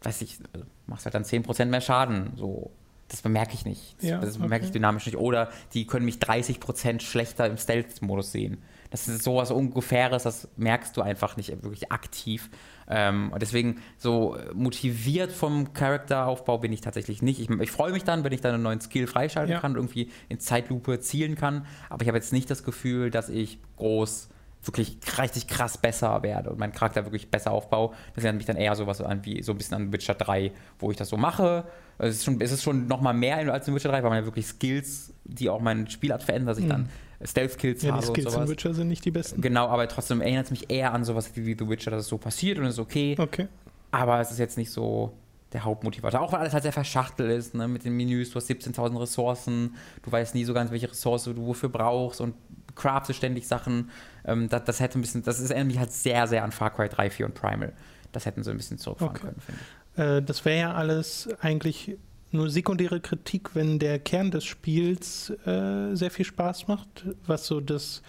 weiß ich, macht halt dann 10% mehr Schaden. So. Das bemerke ich nicht. Das, Ja, das bemerke ich okay. dynamisch nicht. Oder die können mich 30% schlechter im Stealth-Modus sehen. Das ist sowas Ungefähres, das merkst du einfach nicht wirklich aktiv. Ähm, und deswegen so motiviert vom Charakteraufbau bin ich tatsächlich nicht. Ich, ich freue mich dann, wenn ich dann einen neuen Skill freischalten Ja. kann und irgendwie in Zeitlupe zielen kann. Aber ich habe jetzt nicht das Gefühl, dass ich groß wirklich richtig krass besser werde und meinen Charakter wirklich besser aufbaue. Das erinnert mich dann eher sowas an wie so ein bisschen an Witcher 3, wo ich das so mache. Es ist schon, es ist schon nochmal mehr als in Witcher 3, weil man ja wirklich Skills, die auch meine Spielart verändern, dass ich dann Stealth-Kills. Ja, habe die und Skills in sowas. Witcher sind nicht die besten. Genau, aber trotzdem erinnert es mich eher an sowas wie The Witcher, dass es so passiert und es ist okay. Okay. Aber es ist jetzt nicht so der Hauptmotivator. Auch weil alles halt sehr verschachtelt ist, ne? mit den Menüs. Du hast 17.000 Ressourcen, du weißt nie so ganz, welche Ressource du wofür brauchst und craftest ständig Sachen. Ähm, das, das hätte ein bisschen, das ist erinnert mich halt sehr, sehr an Far Cry 3, 4 und Primal. Das hätten sie ein bisschen zurückfahren Okay. können, finde ich. Äh, das wäre ja alles eigentlich nur sekundäre Kritik, wenn der Kern des Spiels äh, sehr viel Spaß macht, was so das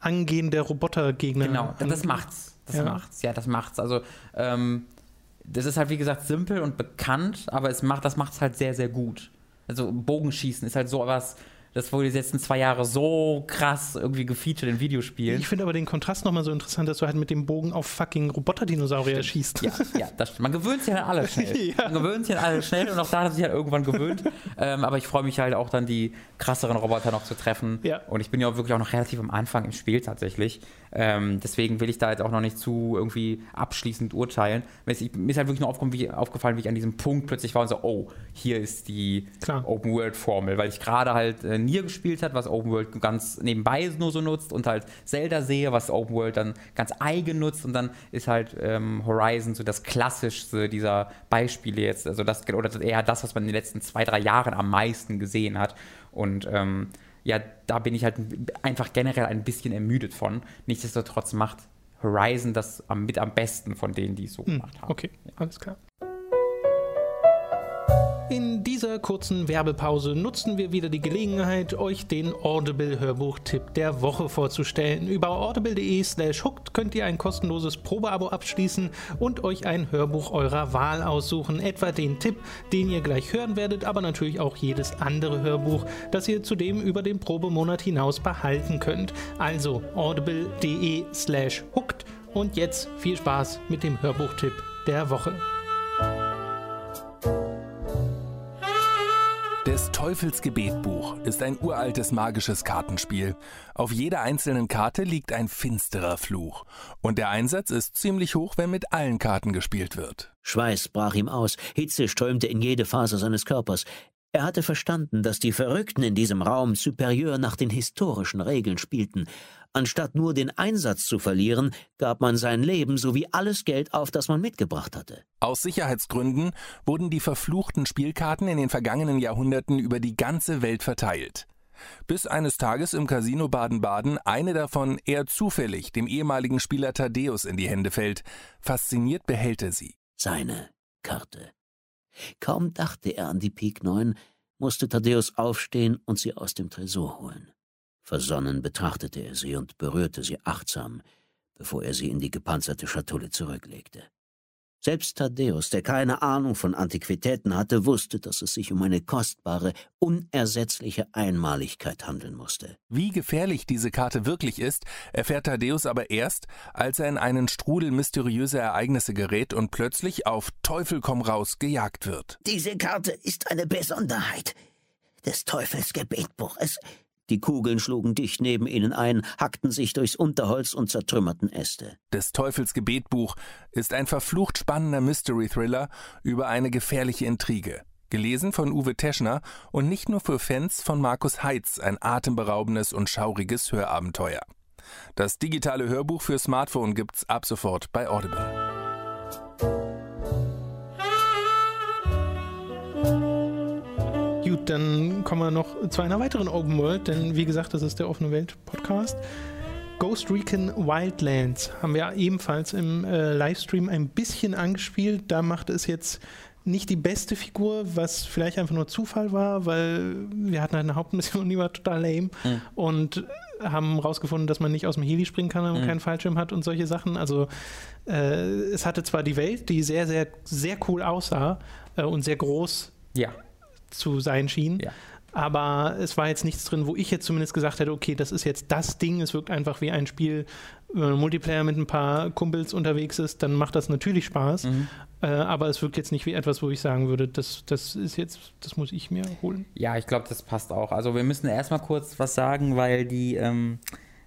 Angehen der Robotergegner Genau, das angeht. macht's. Das Ja. macht's, ja, das macht's. Also, ähm, das ist halt, wie gesagt, simpel und bekannt, aber es macht, das macht's halt sehr, sehr gut. Also, Bogenschießen ist halt so was, das wurde die letzten zwei Jahre so krass irgendwie gefeatured in Videospielen. Ich finde aber den Kontrast nochmal so interessant, dass du halt mit dem Bogen auf fucking Roboterdinosaurier schießt. Ja, ja, das stimmt. Man gewöhnt sich an alle schnell. Ja. Man gewöhnt sich an alle schnell und auch da hat sich halt irgendwann gewöhnt. ähm, aber ich freue mich halt auch dann, die krasseren Roboter noch zu treffen. Ja. Und ich bin ja auch wirklich auch noch relativ am Anfang im Spiel tatsächlich. Ähm, deswegen will ich da jetzt auch noch nicht zu irgendwie abschließend urteilen. Mir ist, mir ist halt wirklich nur aufgefallen wie, aufgefallen, wie ich an diesem Punkt plötzlich war und so, oh, hier ist die Klar. Open-World-Formel, weil ich gerade halt äh, Nier gespielt hat, was Open World ganz nebenbei nur so nutzt und halt Zelda sehe, was Open World dann ganz eigen nutzt und dann ist halt ähm, Horizon so das klassischste dieser Beispiele jetzt, also das oder eher das, was man in den letzten zwei, drei Jahren am meisten gesehen hat und ähm, ja, da bin ich halt einfach generell ein bisschen ermüdet von. Nichtsdestotrotz macht Horizon das am, mit am besten von denen, die es so gemacht haben. Hm, Okay, alles klar. In dieser kurzen Werbepause nutzen wir wieder die Gelegenheit, euch den Audible-Hörbuch-Tipp der Woche vorzustellen. Über audible.de slash hooked könnt ihr ein kostenloses Probeabo abschließen und euch ein Hörbuch eurer Wahl aussuchen. Etwa den Tipp, den ihr gleich hören werdet, aber natürlich auch jedes andere Hörbuch, das ihr zudem über den Probemonat hinaus behalten könnt. Also audible.de slash hooked und jetzt viel Spaß mit dem Hörbuchtipp der Woche. Des Teufels Gebetbuch ist ein uraltes magisches Kartenspiel. Auf jeder einzelnen Karte liegt ein finsterer Fluch. Und der Einsatz ist ziemlich hoch, wenn mit allen Karten gespielt wird. Schweiß brach ihm aus, Hitze strömte in jede Faser seines Körpers. Er hatte verstanden, dass die Verrückten in diesem Raum superior nach den historischen Regeln spielten. Anstatt nur den Einsatz zu verlieren, gab man sein Leben sowie alles Geld auf, das man mitgebracht hatte. Aus Sicherheitsgründen wurden die verfluchten Spielkarten in den vergangenen Jahrhunderten über die ganze Welt verteilt. Bis eines Tages im Casino Baden-Baden eine davon eher zufällig dem ehemaligen Spieler Thaddeus in die Hände fällt. Fasziniert behält er sie. Seine Karte. Kaum dachte er an die Pik 9, musste Thaddeus aufstehen und sie aus dem Tresor holen. Versonnen betrachtete er sie und berührte sie achtsam, bevor er sie in die gepanzerte Schatulle zurücklegte. Selbst Thaddäus, der keine Ahnung von Antiquitäten hatte, wusste, dass es sich um eine kostbare, unersetzliche Einmaligkeit handeln musste. Wie gefährlich diese Karte wirklich ist, erfährt Thaddäus aber erst, als er in einen Strudel mysteriöser Ereignisse gerät und plötzlich auf Teufel komm raus gejagt wird. Diese Karte ist eine Besonderheit des Teufels Gebetbuch. Es die Kugeln schlugen dicht neben ihnen ein, hackten sich durchs Unterholz und zertrümmerten Äste. Des Teufels Gebetbuch ist ein verflucht spannender Mystery-Thriller über eine gefährliche Intrige. Gelesen von Uwe Teschner und nicht nur für Fans von Markus Heitz ein atemberaubendes und schauriges Hörabenteuer. Das digitale Hörbuch für Smartphone gibt's ab sofort bei Audible. Dann kommen wir noch zu einer weiteren Open World, denn wie gesagt, das ist der offene Welt Podcast. Ghost Recon Wildlands haben wir ebenfalls im äh, Livestream ein bisschen angespielt. Da machte es jetzt nicht die beste Figur, was vielleicht einfach nur Zufall war, weil wir hatten halt eine Hauptmission, die war total lame mhm. und haben herausgefunden, dass man nicht aus dem Heli springen kann, wenn man mhm. keinen Fallschirm hat und solche Sachen. Also äh, es hatte zwar die Welt, die sehr, sehr, sehr cool aussah äh, und sehr groß ja zu sein schien. Ja. Aber es war jetzt nichts drin, wo ich jetzt zumindest gesagt hätte, okay, das ist jetzt das Ding. Es wirkt einfach wie ein Spiel, wenn man Multiplayer mit ein paar Kumpels unterwegs ist, dann macht das natürlich Spaß. Mhm. Äh, aber es wirkt jetzt nicht wie etwas, wo ich sagen würde, das, das ist jetzt, das muss ich mir holen. Ja, ich glaube, das passt auch. Also wir müssen erstmal kurz was sagen, weil die ähm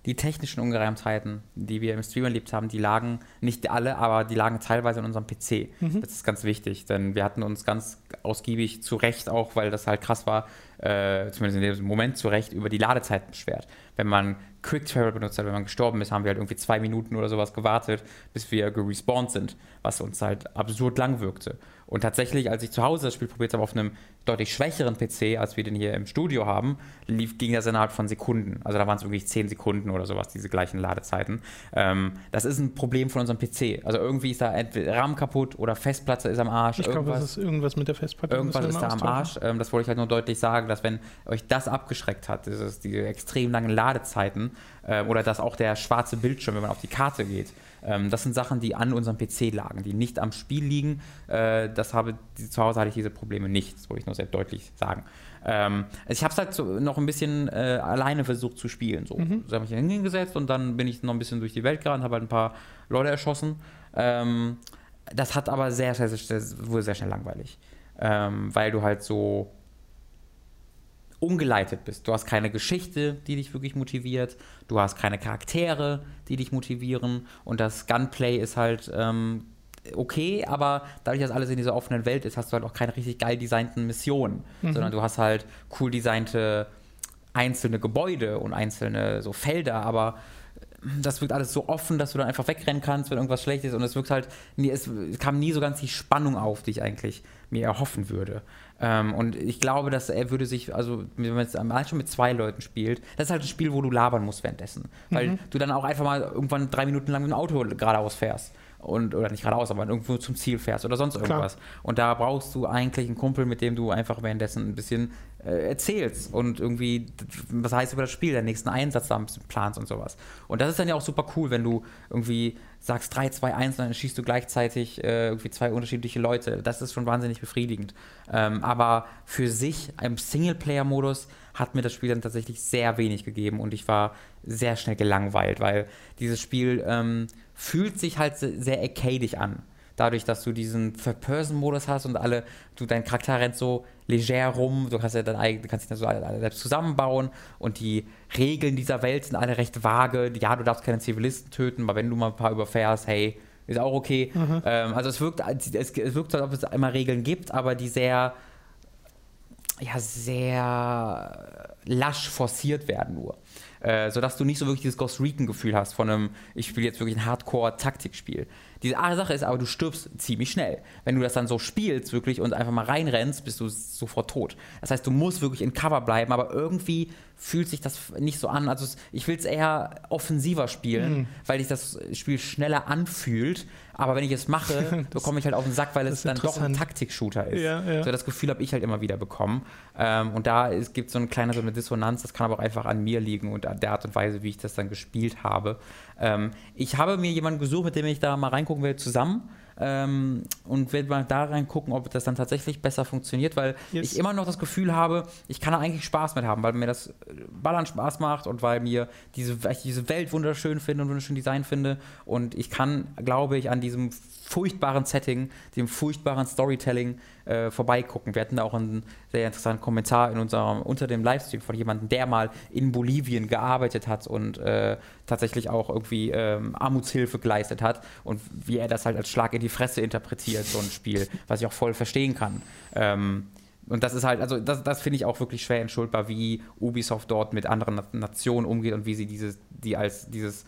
die technischen Ungereimtheiten, die wir im Stream erlebt haben, die lagen nicht alle, aber die lagen teilweise in unserem PC. Mhm. Das ist ganz wichtig, denn wir hatten uns ganz ausgiebig zu Recht auch, weil das halt krass war, äh, zumindest in dem Moment zu Recht, über die Ladezeiten beschwert. Wenn man Quick Travel benutzt hat, wenn man gestorben ist, haben wir halt irgendwie zwei Minuten oder sowas gewartet, bis wir gerespawnt sind, was uns halt absurd lang wirkte. Und tatsächlich, als ich zu Hause das Spiel probiert habe auf einem deutlich schwächeren PC, als wir den hier im Studio haben, lief, ging das innerhalb von Sekunden. Also da waren es wirklich 10 Sekunden oder sowas, diese gleichen Ladezeiten. Ähm, das ist ein Problem von unserem PC. Also irgendwie ist da entweder RAM kaputt oder Festplatte ist am Arsch. Ich glaube, es ist irgendwas mit der Festplatte. Irgendwas ist da am Arsch. Ähm, das wollte ich halt nur deutlich sagen, dass wenn euch das abgeschreckt hat, dieses, diese extrem langen Ladezeiten äh, oder dass auch der schwarze Bildschirm, wenn man auf die Karte geht, ähm, das sind Sachen, die an unserem PC lagen, die nicht am Spiel liegen. Äh, das habe, zu Hause hatte ich diese Probleme nicht, das wollte ich nur sehr deutlich sagen. Ähm, ich habe es halt so noch ein bisschen äh, alleine versucht zu spielen. So. Mhm. So habe ich hingesetzt und dann bin ich noch ein bisschen durch die Welt gerannt, habe halt ein paar Leute erschossen. Ähm, das hat aber sehr, sehr, sehr, wurde sehr schnell langweilig. Ähm, weil du halt so ungeleitet bist. Du hast keine Geschichte, die dich wirklich motiviert. Du hast keine Charaktere, die dich motivieren. Und das Gunplay ist halt ähm, okay, aber dadurch, dass alles in dieser offenen Welt ist, hast du halt auch keine richtig geil designten Missionen, mhm. sondern du hast halt cool designte einzelne Gebäude und einzelne so Felder, aber das wirkt alles so offen, dass du dann einfach wegrennen kannst, wenn irgendwas schlecht ist und es wirkt halt, nie, es kam nie so ganz die Spannung auf, die ich eigentlich mir erhoffen würde. Ähm, und ich glaube, dass er würde sich, also wenn man jetzt mal schon mit zwei Leuten spielt, das ist halt ein Spiel, wo du labern musst währenddessen. Weil mhm. du dann auch einfach mal irgendwann drei Minuten lang mit dem Auto geradeaus fährst und oder nicht geradeaus, aber irgendwo zum Ziel fährst oder sonst irgendwas. Klar. Und da brauchst du eigentlich einen Kumpel, mit dem du einfach währenddessen ein bisschen äh, erzählst und irgendwie was heißt über das Spiel, den nächsten Einsatz da ein bisschen planst und sowas. Und das ist dann ja auch super cool, wenn du irgendwie sagst 3, 2, 1 und dann schießt du gleichzeitig äh, irgendwie zwei unterschiedliche Leute. Das ist schon wahnsinnig befriedigend. Ähm, aber für sich im Singleplayer-Modus hat mir das Spiel dann tatsächlich sehr wenig gegeben und ich war sehr schnell gelangweilt, weil dieses Spiel ähm, fühlt sich halt sehr arcadig an. dadurch, dass du diesen Third-Person-Modus hast und alle, du dein Charakter rennt so leger rum, du kannst ja dein eigen, du kannst dich dann so alle, alle selbst zusammenbauen und die Regeln dieser Welt sind alle recht vage. Ja, du darfst keine Zivilisten töten, aber wenn du mal ein paar überfährst, hey, ist auch okay. Ähm, also es wirkt, es, es wirkt, als ob es immer Regeln gibt, aber die sehr, ja, sehr lasch forciert werden nur. Äh, sodass du nicht so wirklich dieses Ghost Recon-Gefühl hast von einem, ich spiele jetzt wirklich ein Hardcore-Taktikspiel. Diese eine Sache ist aber, du stirbst ziemlich schnell. Wenn du das dann so spielst wirklich und einfach mal reinrennst, bist du sofort tot. Das heißt, du musst wirklich in Cover bleiben, aber irgendwie fühlt sich das nicht so an. Also ich will es eher offensiver spielen, Mhm. weil sich das Spiel schneller anfühlt. Aber wenn ich es mache, bekomme ich halt auf den Sack, weil es dann doch ein. Taktik-Shooter ist. Ja, ja. So das Gefühl habe ich halt immer wieder bekommen. Ähm, und da gibt es so eine kleine so eine Dissonanz. Das kann aber auch einfach an mir liegen und an der Art und Weise, wie ich das dann gespielt habe. Ähm, ich habe mir jemanden gesucht, mit dem ich da mal reingucken will, zusammen. Ähm, und werde mal da reingucken, ob das dann tatsächlich besser funktioniert, weil Yes. ich immer noch das Gefühl habe, ich kann da eigentlich Spaß mit haben, weil mir das äh, Ballern Spaß macht und weil mir diese, weil ich diese Welt wunderschön finde und wunderschön Design finde. Und ich kann, glaube ich, an diesem furchtbaren Setting, dem furchtbaren Storytelling äh, vorbeigucken. Wir hatten da auch einen sehr interessanten Kommentar in unserem, unter dem Livestream von jemandem, der mal in Bolivien gearbeitet hat und äh, tatsächlich auch irgendwie ähm, Armutshilfe geleistet hat und wie er das halt als Schlag in die Fresse interpretiert, so ein Spiel, was ich auch voll verstehen kann. Ähm, und das ist halt, also das, das finde ich auch wirklich schwer entschuldbar, wie Ubisoft dort mit anderen Na- Nationen umgeht und wie sie dieses, die als dieses,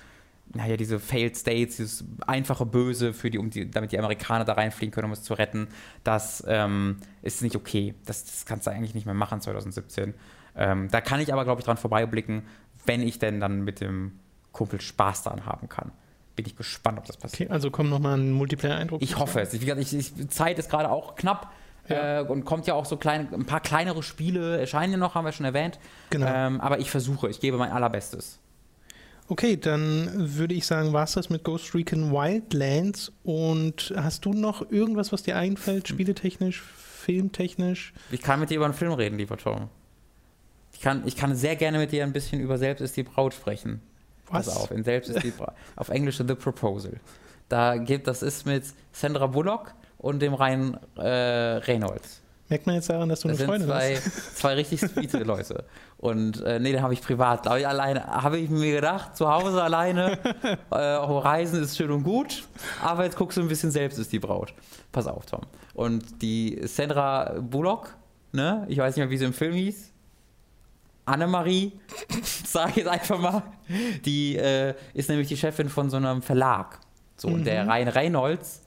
naja, diese Failed States, dieses einfache Böse für die, um die, damit die Amerikaner da reinfliegen können, um es zu retten, das ähm, ist nicht okay. Das, das kannst du eigentlich nicht mehr machen 2017. Ähm, da kann ich aber, glaube ich, dran vorbeiblicken, wenn ich denn dann mit dem Kumpel Spaß daran haben kann. Bin ich gespannt, ob das passiert. Okay, also kommt nochmal ein Multiplayer-Eindruck. Ich hoffe es. Wie gesagt, ich, ich, Zeit ist gerade auch knapp. Ja. Äh, und kommt ja auch so kleine, ein paar kleinere Spiele erscheinen ja noch, haben wir schon erwähnt. Genau. Ähm, aber ich versuche, ich gebe mein allerbestes. Okay, dann würde ich sagen, war es das mit Ghost Recon Wildlands. Und hast du noch irgendwas, was dir einfällt, spieletechnisch, filmtechnisch? Ich kann mit dir über einen Film reden, lieber Tom. Ich kann, ich kann sehr gerne mit dir ein bisschen über Selbst ist die Braut sprechen. Was? Pass auf, in Selbst ist die Braut. auf Englisch The Proposal. Da gibt, das ist mit Sandra Bullock und dem Ryan äh, Reynolds. Merkt man jetzt daran, dass du Das eine Freundin zwei, hast? zwei richtig sweete Leute. Und äh, nee, den habe ich privat, glaube ich, alleine. Habe ich mir gedacht, zu Hause alleine, äh, auch Reisen ist schön und gut, aber jetzt guckst du ein bisschen selbst, ist die Braut. Pass auf, Tom. Und die Sandra Bullock, ne, ich weiß nicht mehr, wie sie im Film hieß, Annemarie, sage ich jetzt einfach mal, die äh, ist nämlich die Chefin von so einem Verlag. So, und der Ryan Reynolds,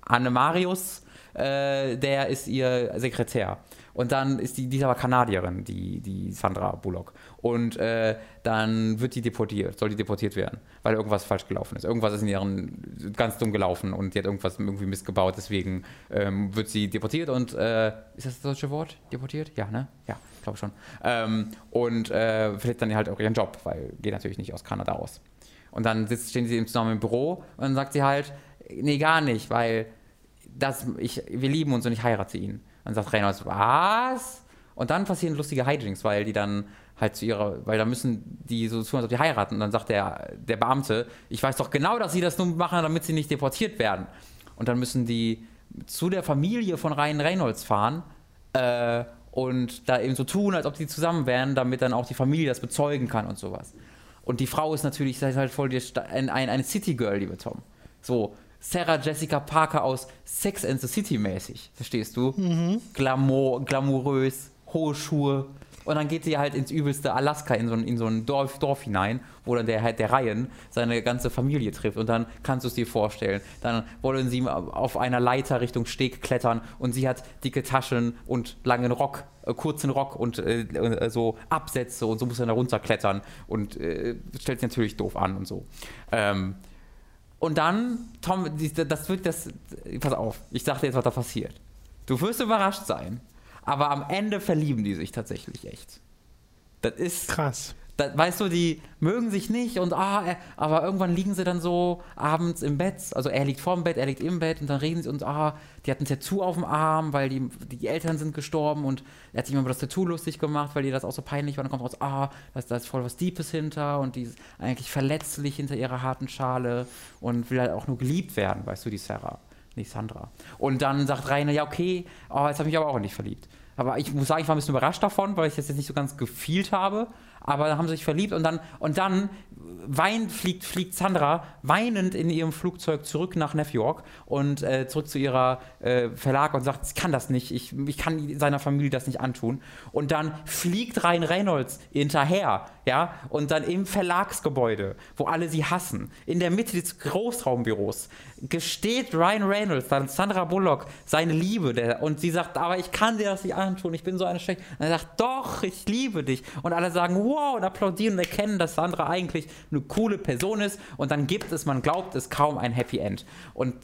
Anne Marius, äh, der ist ihr Sekretär. Und dann ist die, die ist aber Kanadierin, die, die Sandra Bullock. Und äh, dann wird die deportiert, soll die deportiert werden, weil irgendwas falsch gelaufen ist. Irgendwas ist in ihren ganz dumm gelaufen und die hat irgendwas irgendwie missgebaut, deswegen ähm, wird sie deportiert und äh, ist das das deutsche Wort? Deportiert? Ja, ne? Ja, glaube schon. Ähm, und äh, verliert dann halt auch ihren Job, weil geht natürlich nicht aus Kanada aus. Und dann sitzt, stehen sie zusammen im Büro und dann sagt sie halt, nee, gar nicht, weil das, ich, wir lieben uns und ich heirate ihn. Dann sagt Reynolds, was? Und dann passieren lustige Hijinks, weil die dann halt zu ihrer, weil da müssen die so tun, als ob die heiraten. Und dann sagt der, der Beamte, ich weiß doch genau, dass sie das nur machen, damit sie nicht deportiert werden. Und dann müssen die zu der Familie von Ryan Reynolds fahren äh, und da eben so tun, als ob die zusammen wären, damit dann auch die Familie das bezeugen kann und sowas. Und die Frau ist natürlich halt voll die ein, ein, eine City Girl, liebe Tom. So, Sarah Jessica Parker aus Sex and the City mäßig, verstehst du? Glamour, glamourös, hohe Schuhe. Und dann geht sie halt ins übelste Alaska, in so ein, in so ein Dorf, Dorf hinein, wo dann der halt der Ryan seine ganze Familie trifft. Und dann kannst du es dir vorstellen. Dann wollen sie auf einer Leiter Richtung Steg klettern und sie hat dicke Taschen und langen Rock, äh, kurzen Rock und äh, äh, so Absätze und so muss er da runterklettern und äh, stellt sich natürlich doof an und so. Ähm, und dann, Tom, das wird das. Pass auf, ich sag dir jetzt, was da passiert. Du wirst überrascht sein, aber am Ende verlieben die sich tatsächlich echt. Das ist, Krass. Da, weißt du, die mögen sich nicht und ah, er, aber irgendwann liegen sie dann so abends im Bett. Also er liegt vorm Bett, er liegt im Bett und dann reden sie und ah, die hatten ein Tattoo auf dem Arm, weil die, die Eltern sind gestorben und er hat sich immer über das Tattoo lustig gemacht, weil ihr das auch so peinlich war. Und dann kommt raus, ah, da ist, da ist voll was Deepes hinter und die ist eigentlich verletzlich hinter ihrer harten Schale und will halt auch nur geliebt werden, weißt du, die Sarah, nicht Sandra. Und dann sagt Rainer, ja, okay, oh, jetzt habe ich mich aber auch nicht verliebt. Aber ich muss sagen, ich war ein bisschen überrascht davon, weil ich das jetzt nicht so ganz gefühlt habe aber dann haben sie sich verliebt und dann, und dann weint, fliegt, fliegt Sandra weinend in ihrem Flugzeug zurück nach New York und äh, zurück zu ihrer äh, Verlag und sagt, ich kann das nicht, ich, ich kann seiner Familie das nicht antun. Und dann fliegt Ryan Reynolds hinterher, ja, und dann im Verlagsgebäude, wo alle sie hassen, in der Mitte des Großraumbüros, gesteht Ryan Reynolds dann Sandra Bullock seine Liebe der, und sie sagt, aber ich kann dir das nicht antun, ich bin so eine Schlechte. Und er sagt, doch, ich liebe dich. Und alle sagen, wow, und applaudieren und erkennen, dass Sandra eigentlich eine coole Person ist und dann gibt es, man glaubt es, kaum ein Happy End. Und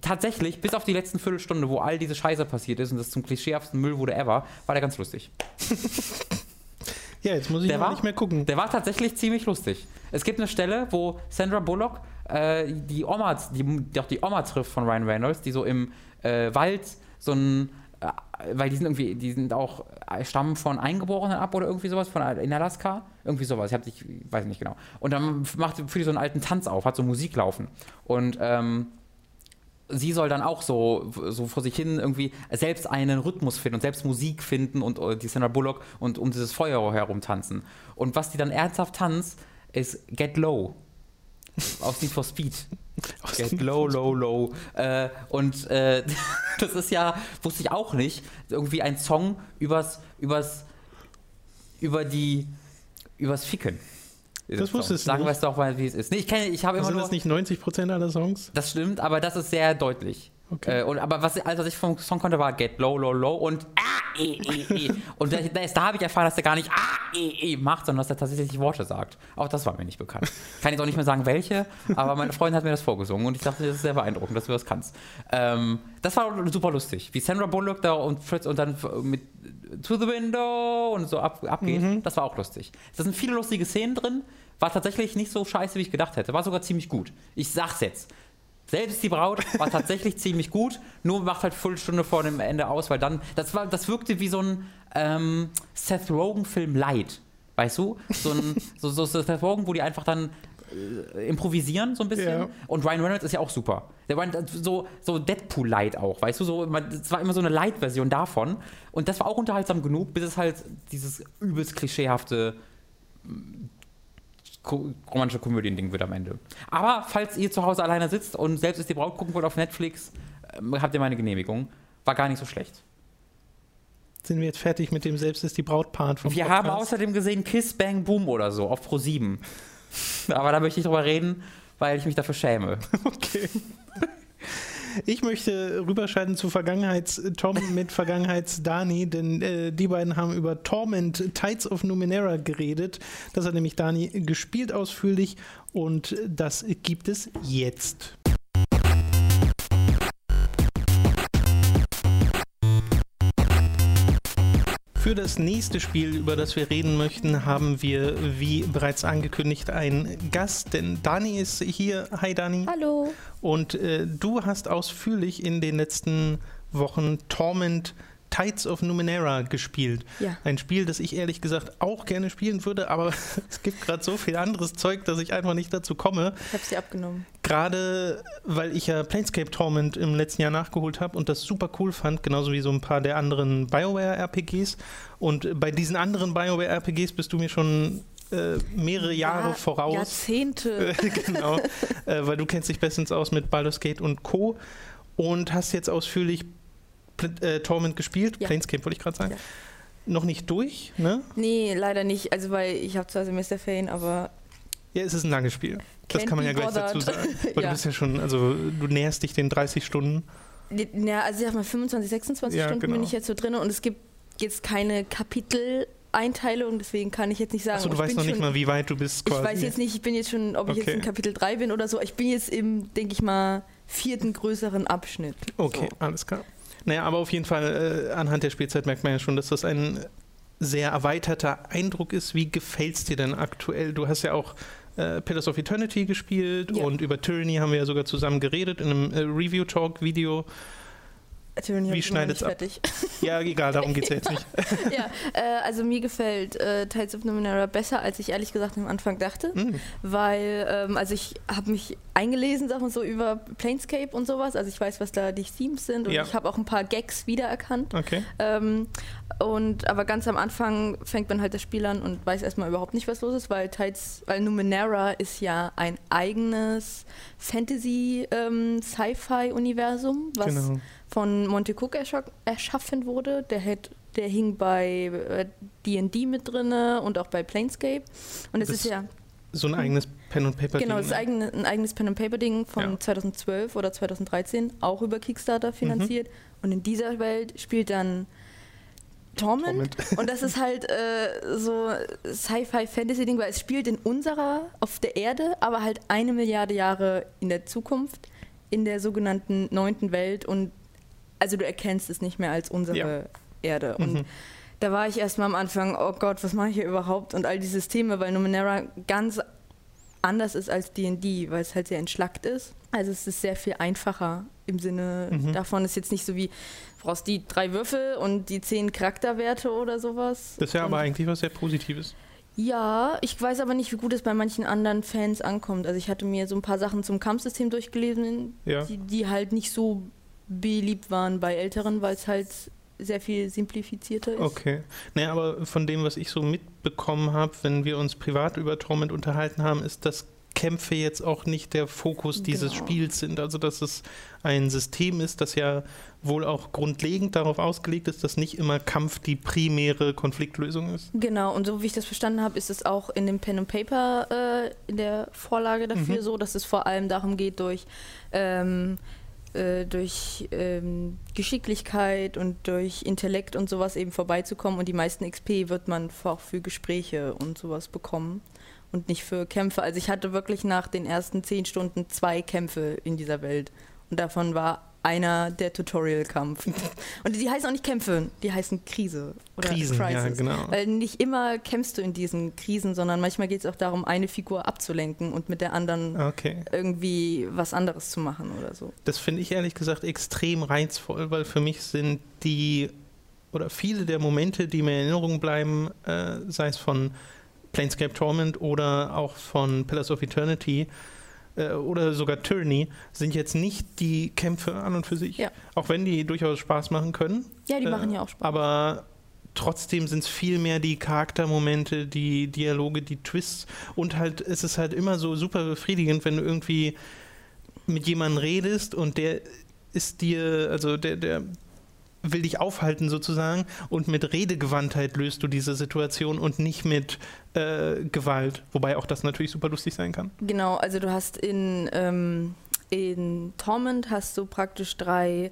tatsächlich, bis auf die letzten Viertelstunde, wo all diese Scheiße passiert ist und das zum klischeehaftesten Müll wurde ever, war der ganz lustig. ja, jetzt muss ich der war, nicht mehr gucken. Der war tatsächlich ziemlich lustig. Es gibt eine Stelle, wo Sandra Bullock äh, die Oma, die, die, die Oma trifft von Ryan Reynolds, die so im äh, Wald so ein weil die sind irgendwie, die sind auch, äh, stammen von Eingeborenen ab oder irgendwie sowas, von in Alaska, irgendwie sowas, ich, hab, ich weiß nicht genau. Und dann macht für die so einen alten Tanz auf, hat so Musik laufen. Und ähm, sie soll dann auch so, so vor sich hin irgendwie selbst einen Rhythmus finden und selbst Musik finden und uh, die Sandra Bullock und um dieses Feuer herum tanzen. Und was die dann ernsthaft tanzt, ist Get Low. Aus Need for Speed. Get low, low, low. Äh, und äh, das ist ja, wusste ich auch nicht, irgendwie ein Song übers, übers, über die, übers Ficken. Das wusstest du Sagen wir es doch mal, wie es ist. Nee, ich kenne, ich habe immer Sind das nicht 90% aller Songs? Das stimmt, aber das ist sehr deutlich. Okay. Äh, und, aber was, also, was ich vom Song konnte, war Get Low, Low, Low und Ah, E, E, E. und da, da habe ich erfahren, dass er gar nicht Ah, E, E macht, sondern dass er tatsächlich Worte sagt. Auch das war mir nicht bekannt. Kann jetzt auch nicht mehr sagen, welche, aber meine Freundin hat mir das vorgesungen und ich dachte, das ist sehr beeindruckend, dass du das kannst. Ähm, das war super lustig, wie Sandra Bullock da und Fritz und dann mit To the Window und so ab, abgeht. Mhm. Das war auch lustig. Da sind viele lustige Szenen drin. War tatsächlich nicht so scheiße, wie ich gedacht hätte. War sogar ziemlich gut. Ich sag's jetzt. Selbst die Braut war tatsächlich ziemlich gut, nur macht halt Viertelstunde vor dem Ende aus, weil dann, das, war, das wirkte wie so ein ähm, Seth Rogen-Film Light. Weißt du? So ein so, so Seth Rogen, wo die einfach dann äh, improvisieren so ein bisschen. Ja. Und Ryan Reynolds ist ja auch super. Der war so, so Deadpool-Light auch, weißt du? So, es war immer so eine Light-Version davon. Und das war auch unterhaltsam genug, bis es halt dieses übelst klischeehafte romantische Komödien-Ding wird am Ende. Aber falls ihr zu Hause alleine sitzt und selbst ist die Braut gucken wollt auf Netflix, äh, habt ihr meine Genehmigung. War gar nicht so schlecht. Sind wir jetzt fertig mit dem Selbst ist die Braut-Part vom Wir Podcast? haben außerdem gesehen Kiss Bang Boom oder so auf Pro 7. Aber da möchte ich drüber reden, weil ich mich dafür schäme. Okay. Ich möchte rüberschalten zu Vergangenheits-Tom mit Vergangenheits-Dani, denn äh, die beiden haben über Torment Tides of Numenera geredet. Das hat nämlich Dani gespielt ausführlich und das gibt es jetzt. Für das nächste Spiel, über das wir reden möchten, haben wir, wie bereits angekündigt, einen Gast. Denn Dani ist hier. Hi Dani. Hallo. Und äh, du hast ausführlich in den letzten Wochen Torment Tides of Numenera gespielt. Ja. Ein Spiel, das ich ehrlich gesagt auch gerne spielen würde, aber es gibt gerade so viel anderes Zeug, dass ich einfach nicht dazu komme. Ich habe sie abgenommen. Gerade weil ich ja Planescape Torment im letzten Jahr nachgeholt habe und das super cool fand, genauso wie so ein paar der anderen BioWare-RPGs. Und bei diesen anderen BioWare-RPGs bist du mir schon äh, mehrere Jahre ja, voraus. Jahrzehnte. genau, äh, weil du kennst dich bestens aus mit Baldur's Gate und Co. Und hast jetzt ausführlich äh, Torment gespielt, ja. Planescape wollte ich gerade sagen. Ja. Noch nicht durch, ne? Nee, leider nicht. Also weil ich habe zwar Semesterferien, aber. Ja, es ist ein langes Spiel. Das kann man ja gleich dazu sagen. Weil ja. du bist ja schon, also du näherst dich den 30 Stunden. Ja, also ich sag mal 25, 26 ja, Stunden genau. bin ich jetzt so drin und es gibt jetzt keine Kapitel-Einteilung, deswegen kann ich jetzt nicht sagen. Achso, du weißt noch nicht mal, wie weit du bist quasi. Ich weiß jetzt nicht, ich bin jetzt schon, ob ich jetzt in Kapitel 3 bin oder so. Ich bin jetzt im, denke ich mal, vierten größeren Abschnitt. Okay, so. alles klar. Naja, aber auf jeden Fall, äh, anhand der Spielzeit merkt man ja schon, dass das ein sehr erweiterter Eindruck ist. Wie gefällt es dir denn aktuell? Du hast ja auch äh, Pillars of Eternity gespielt ja. und über Tyranny haben wir ja sogar zusammen geredet in einem äh, Review-Talk-Video. Tyranny Wie schneidet es ab? Ja, egal, darum geht es ja jetzt nicht. ja, äh, also mir gefällt äh, Tides of Numenera besser, als ich ehrlich gesagt am Anfang dachte, mm. weil, ähm, also ich habe mich eingelesen, wir so, über Planescape und sowas, also ich weiß, was da die Themes sind und ja. ich habe auch ein paar Gags wiedererkannt. Okay. Ähm, und, aber ganz am Anfang fängt man halt das Spiel an und weiß erstmal überhaupt nicht, was los ist, weil Tides, weil Numenera ist ja ein eigenes Fantasy-Sci-Fi-Universum, ähm, was genau von Monte Cook erschaffen wurde. Der, hat, der hing bei D&D äh, mit drin und auch bei Planescape. Und es ist ja so ein eigenes Pen and Paper Ding. Genau, das ist eigene, ein eigenes Pen and Paper Ding von ja. 2012 oder 2013, auch über Kickstarter finanziert. Mhm. Und in dieser Welt spielt dann Torment. Torment. Und das ist halt äh, so Sci-Fi-Fantasy-Ding, weil es spielt in unserer, auf der Erde, aber halt eine Milliarde Jahre in der Zukunft, in der sogenannten neunten Welt. Und also du erkennst es nicht mehr als unsere ja. Erde. Und mhm. da war ich erstmal am Anfang, oh Gott, was mache ich hier überhaupt? Und all die Systeme, weil Numenera ganz anders ist als D&D, weil es halt sehr entschlackt ist. Also es ist sehr viel einfacher im Sinne mhm. davon. ist jetzt nicht so wie, du brauchst die drei Würfel und die zehn Charakterwerte oder sowas. Das ist ja aber eigentlich was sehr Positives. Ja, ich weiß aber nicht, wie gut es bei manchen anderen Fans ankommt. Also ich hatte mir so ein paar Sachen zum Kampfsystem durchgelesen, ja. die, die halt nicht so beliebt waren bei Älteren, weil es halt sehr viel simplifizierter ist. Okay. Naja, aber von dem, was ich so mitbekommen habe, wenn wir uns privat über Torment unterhalten haben, ist, dass Kämpfe jetzt auch nicht der Fokus dieses genau. Spiels sind. Also, dass es ein System ist, das ja wohl auch grundlegend darauf ausgelegt ist, dass nicht immer Kampf die primäre Konfliktlösung ist. Genau, und so wie ich das verstanden habe, ist es auch in dem Pen and Paper äh, in der Vorlage dafür mhm. so, dass es vor allem darum geht, durch ähm, äh, durch ähm, Geschicklichkeit und durch Intellekt und sowas eben vorbeizukommen. Und die meisten XP wird man auch für Gespräche und sowas bekommen und nicht für Kämpfe. Also ich hatte wirklich nach den ersten zehn Stunden zwei Kämpfe in dieser Welt. Und davon war einer der Tutorial-Kampf. Und die heißen auch nicht Kämpfe, die heißen Krise oder Krisen, Crisis. Ja, genau. Weil nicht immer kämpfst du in diesen Krisen, sondern manchmal geht es auch darum, eine Figur abzulenken und mit der anderen okay. irgendwie was anderes zu machen oder so. Das finde ich ehrlich gesagt extrem reizvoll, weil für mich sind die oder viele der Momente, die mir in Erinnerung bleiben, äh, sei es von Planescape Torment oder auch von Pillars of Eternity, äh, oder sogar Tyranny sind jetzt nicht die Kämpfe an und für sich. Ja. Auch wenn die durchaus Spaß machen können. Ja, die äh, machen ja auch Spaß. Aber trotzdem sind es viel mehr die Charaktermomente, die Dialoge, die Twists und halt es ist halt immer so super befriedigend, wenn du irgendwie mit jemandem redest und der ist dir, also der, der will dich aufhalten sozusagen und mit Redegewandtheit löst du diese Situation und nicht mit äh, Gewalt, wobei auch das natürlich super lustig sein kann. Genau, also du hast in, ähm, in Torment hast du praktisch drei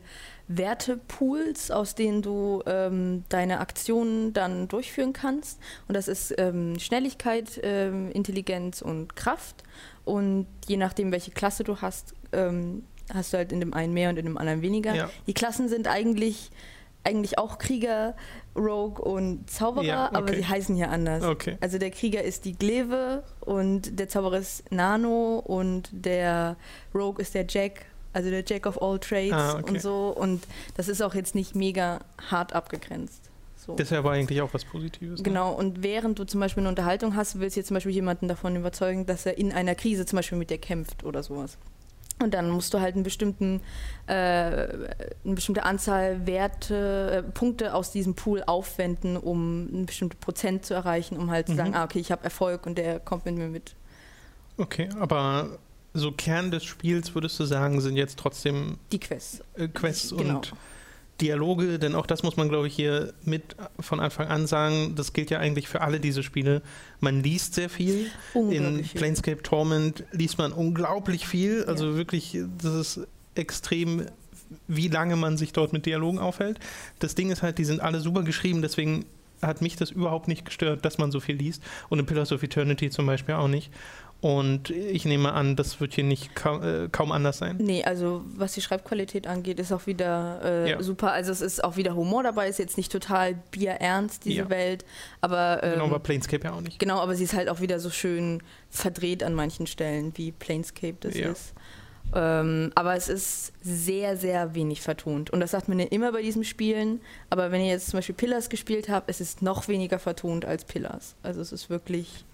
Wertepools, aus denen du ähm, deine Aktionen dann durchführen kannst. Und das ist ähm, Schnelligkeit, ähm, Intelligenz und Kraft. Und je nachdem, welche Klasse du hast, ähm, hast du halt in dem einen mehr und in dem anderen weniger. Ja. Die Klassen sind eigentlich, eigentlich auch Krieger, Rogue und Zauberer, ja, okay. aber sie heißen hier anders. Okay. Also der Krieger ist die Gleve und der Zauberer ist Nano und der Rogue ist der Jack, also der Jack of all Trades ah, okay. und so. Und das ist auch jetzt nicht mega hart abgegrenzt. So. Das ist aber eigentlich auch was Positives. Ne? Genau, ne? und während du zum Beispiel eine Unterhaltung hast, willst du jetzt zum Beispiel jemanden davon überzeugen, dass er in einer Krise zum Beispiel mit dir kämpft oder sowas. Und dann musst du halt einen bestimmten, äh, eine bestimmte Anzahl Werte, äh, Punkte aus diesem Pool aufwenden, um ein bestimmtes Prozent zu erreichen, um halt mhm. zu sagen, ah, okay, ich habe Erfolg und der kommt mit mir mit. Okay, aber so Kern des Spiels würdest du sagen, sind jetzt trotzdem die Quests. Äh, Quests genau. und Dialoge, denn auch das muss man, glaube ich, hier mit von Anfang an sagen. Das gilt ja eigentlich für alle diese Spiele. Man liest sehr viel. In. Planescape Torment liest man unglaublich viel. Also ja. wirklich, das ist extrem, wie lange man sich dort mit Dialogen aufhält. Das Ding ist halt, die sind alle super geschrieben, deswegen hat mich das überhaupt nicht gestört, dass man so viel liest. Und in Pillars of Eternity zum Beispiel auch nicht. Und ich nehme an, das wird hier nicht kaum, äh, kaum anders sein. Nee, also was die Schreibqualität angeht, ist auch wieder äh, ja. super. Also es ist auch wieder Humor dabei, ist jetzt nicht total bierernst, diese ja. Welt. Aber, ähm, genau, aber Planescape ja auch nicht. Genau, aber sie ist halt auch wieder so schön verdreht an manchen Stellen, wie Planescape das ja. ist. Ähm, aber es ist sehr, sehr wenig vertont. Und das sagt man ja immer bei diesen Spielen. Aber wenn ihr jetzt zum Beispiel Pillars gespielt habt, es ist noch weniger vertont als Pillars. Also es ist wirklich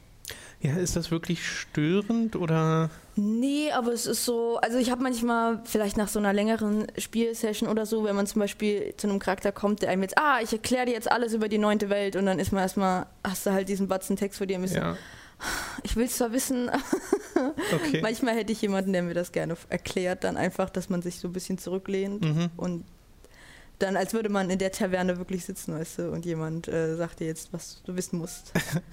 ja, ist das wirklich störend oder? Nee, aber es ist so, also ich habe manchmal vielleicht nach so einer längeren Spielsession oder so, wenn man zum Beispiel zu einem Charakter kommt, der einem jetzt, ah, ich erkläre dir jetzt alles über die neunte Welt und dann ist man erstmal, hast du halt diesen Batzen Text vor dir müssen. Ja. Ich will es zwar wissen, okay. manchmal hätte ich jemanden, der mir das gerne erklärt, dann einfach, dass man sich so ein bisschen zurücklehnt mhm. und dann, als würde man in der Taverne wirklich sitzen, weißt du, und jemand äh, sagt dir jetzt, was du wissen musst.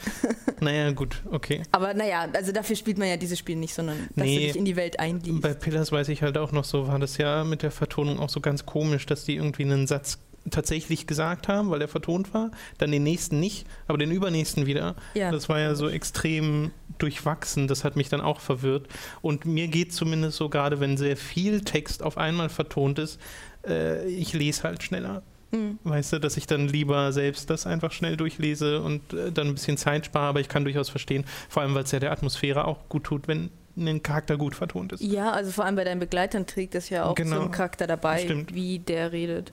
naja, gut, okay. Aber naja, also dafür spielt man ja dieses Spiel nicht, sondern dass nee, du dich in die Welt einliest. Bei Pillars weiß ich halt auch noch so, war das ja mit der Vertonung auch so ganz komisch, dass die irgendwie einen Satz tatsächlich gesagt haben, weil er vertont war, dann den nächsten nicht, aber den übernächsten wieder. Ja. Das war ja so extrem durchwachsen, das hat mich dann auch verwirrt. Und mir geht zumindest so gerade, wenn sehr viel Text auf einmal vertont ist, äh, ich lese halt schneller. Mhm. Weißt du, dass ich dann lieber selbst das einfach schnell durchlese und äh, dann ein bisschen Zeit spare, aber ich kann durchaus verstehen, vor allem weil es ja der Atmosphäre auch gut tut, wenn ein Charakter gut vertont ist. Ja, also vor allem bei deinen Begleitern trägt das ja auch genau. so ein Charakter dabei, Stimmt. wie der redet.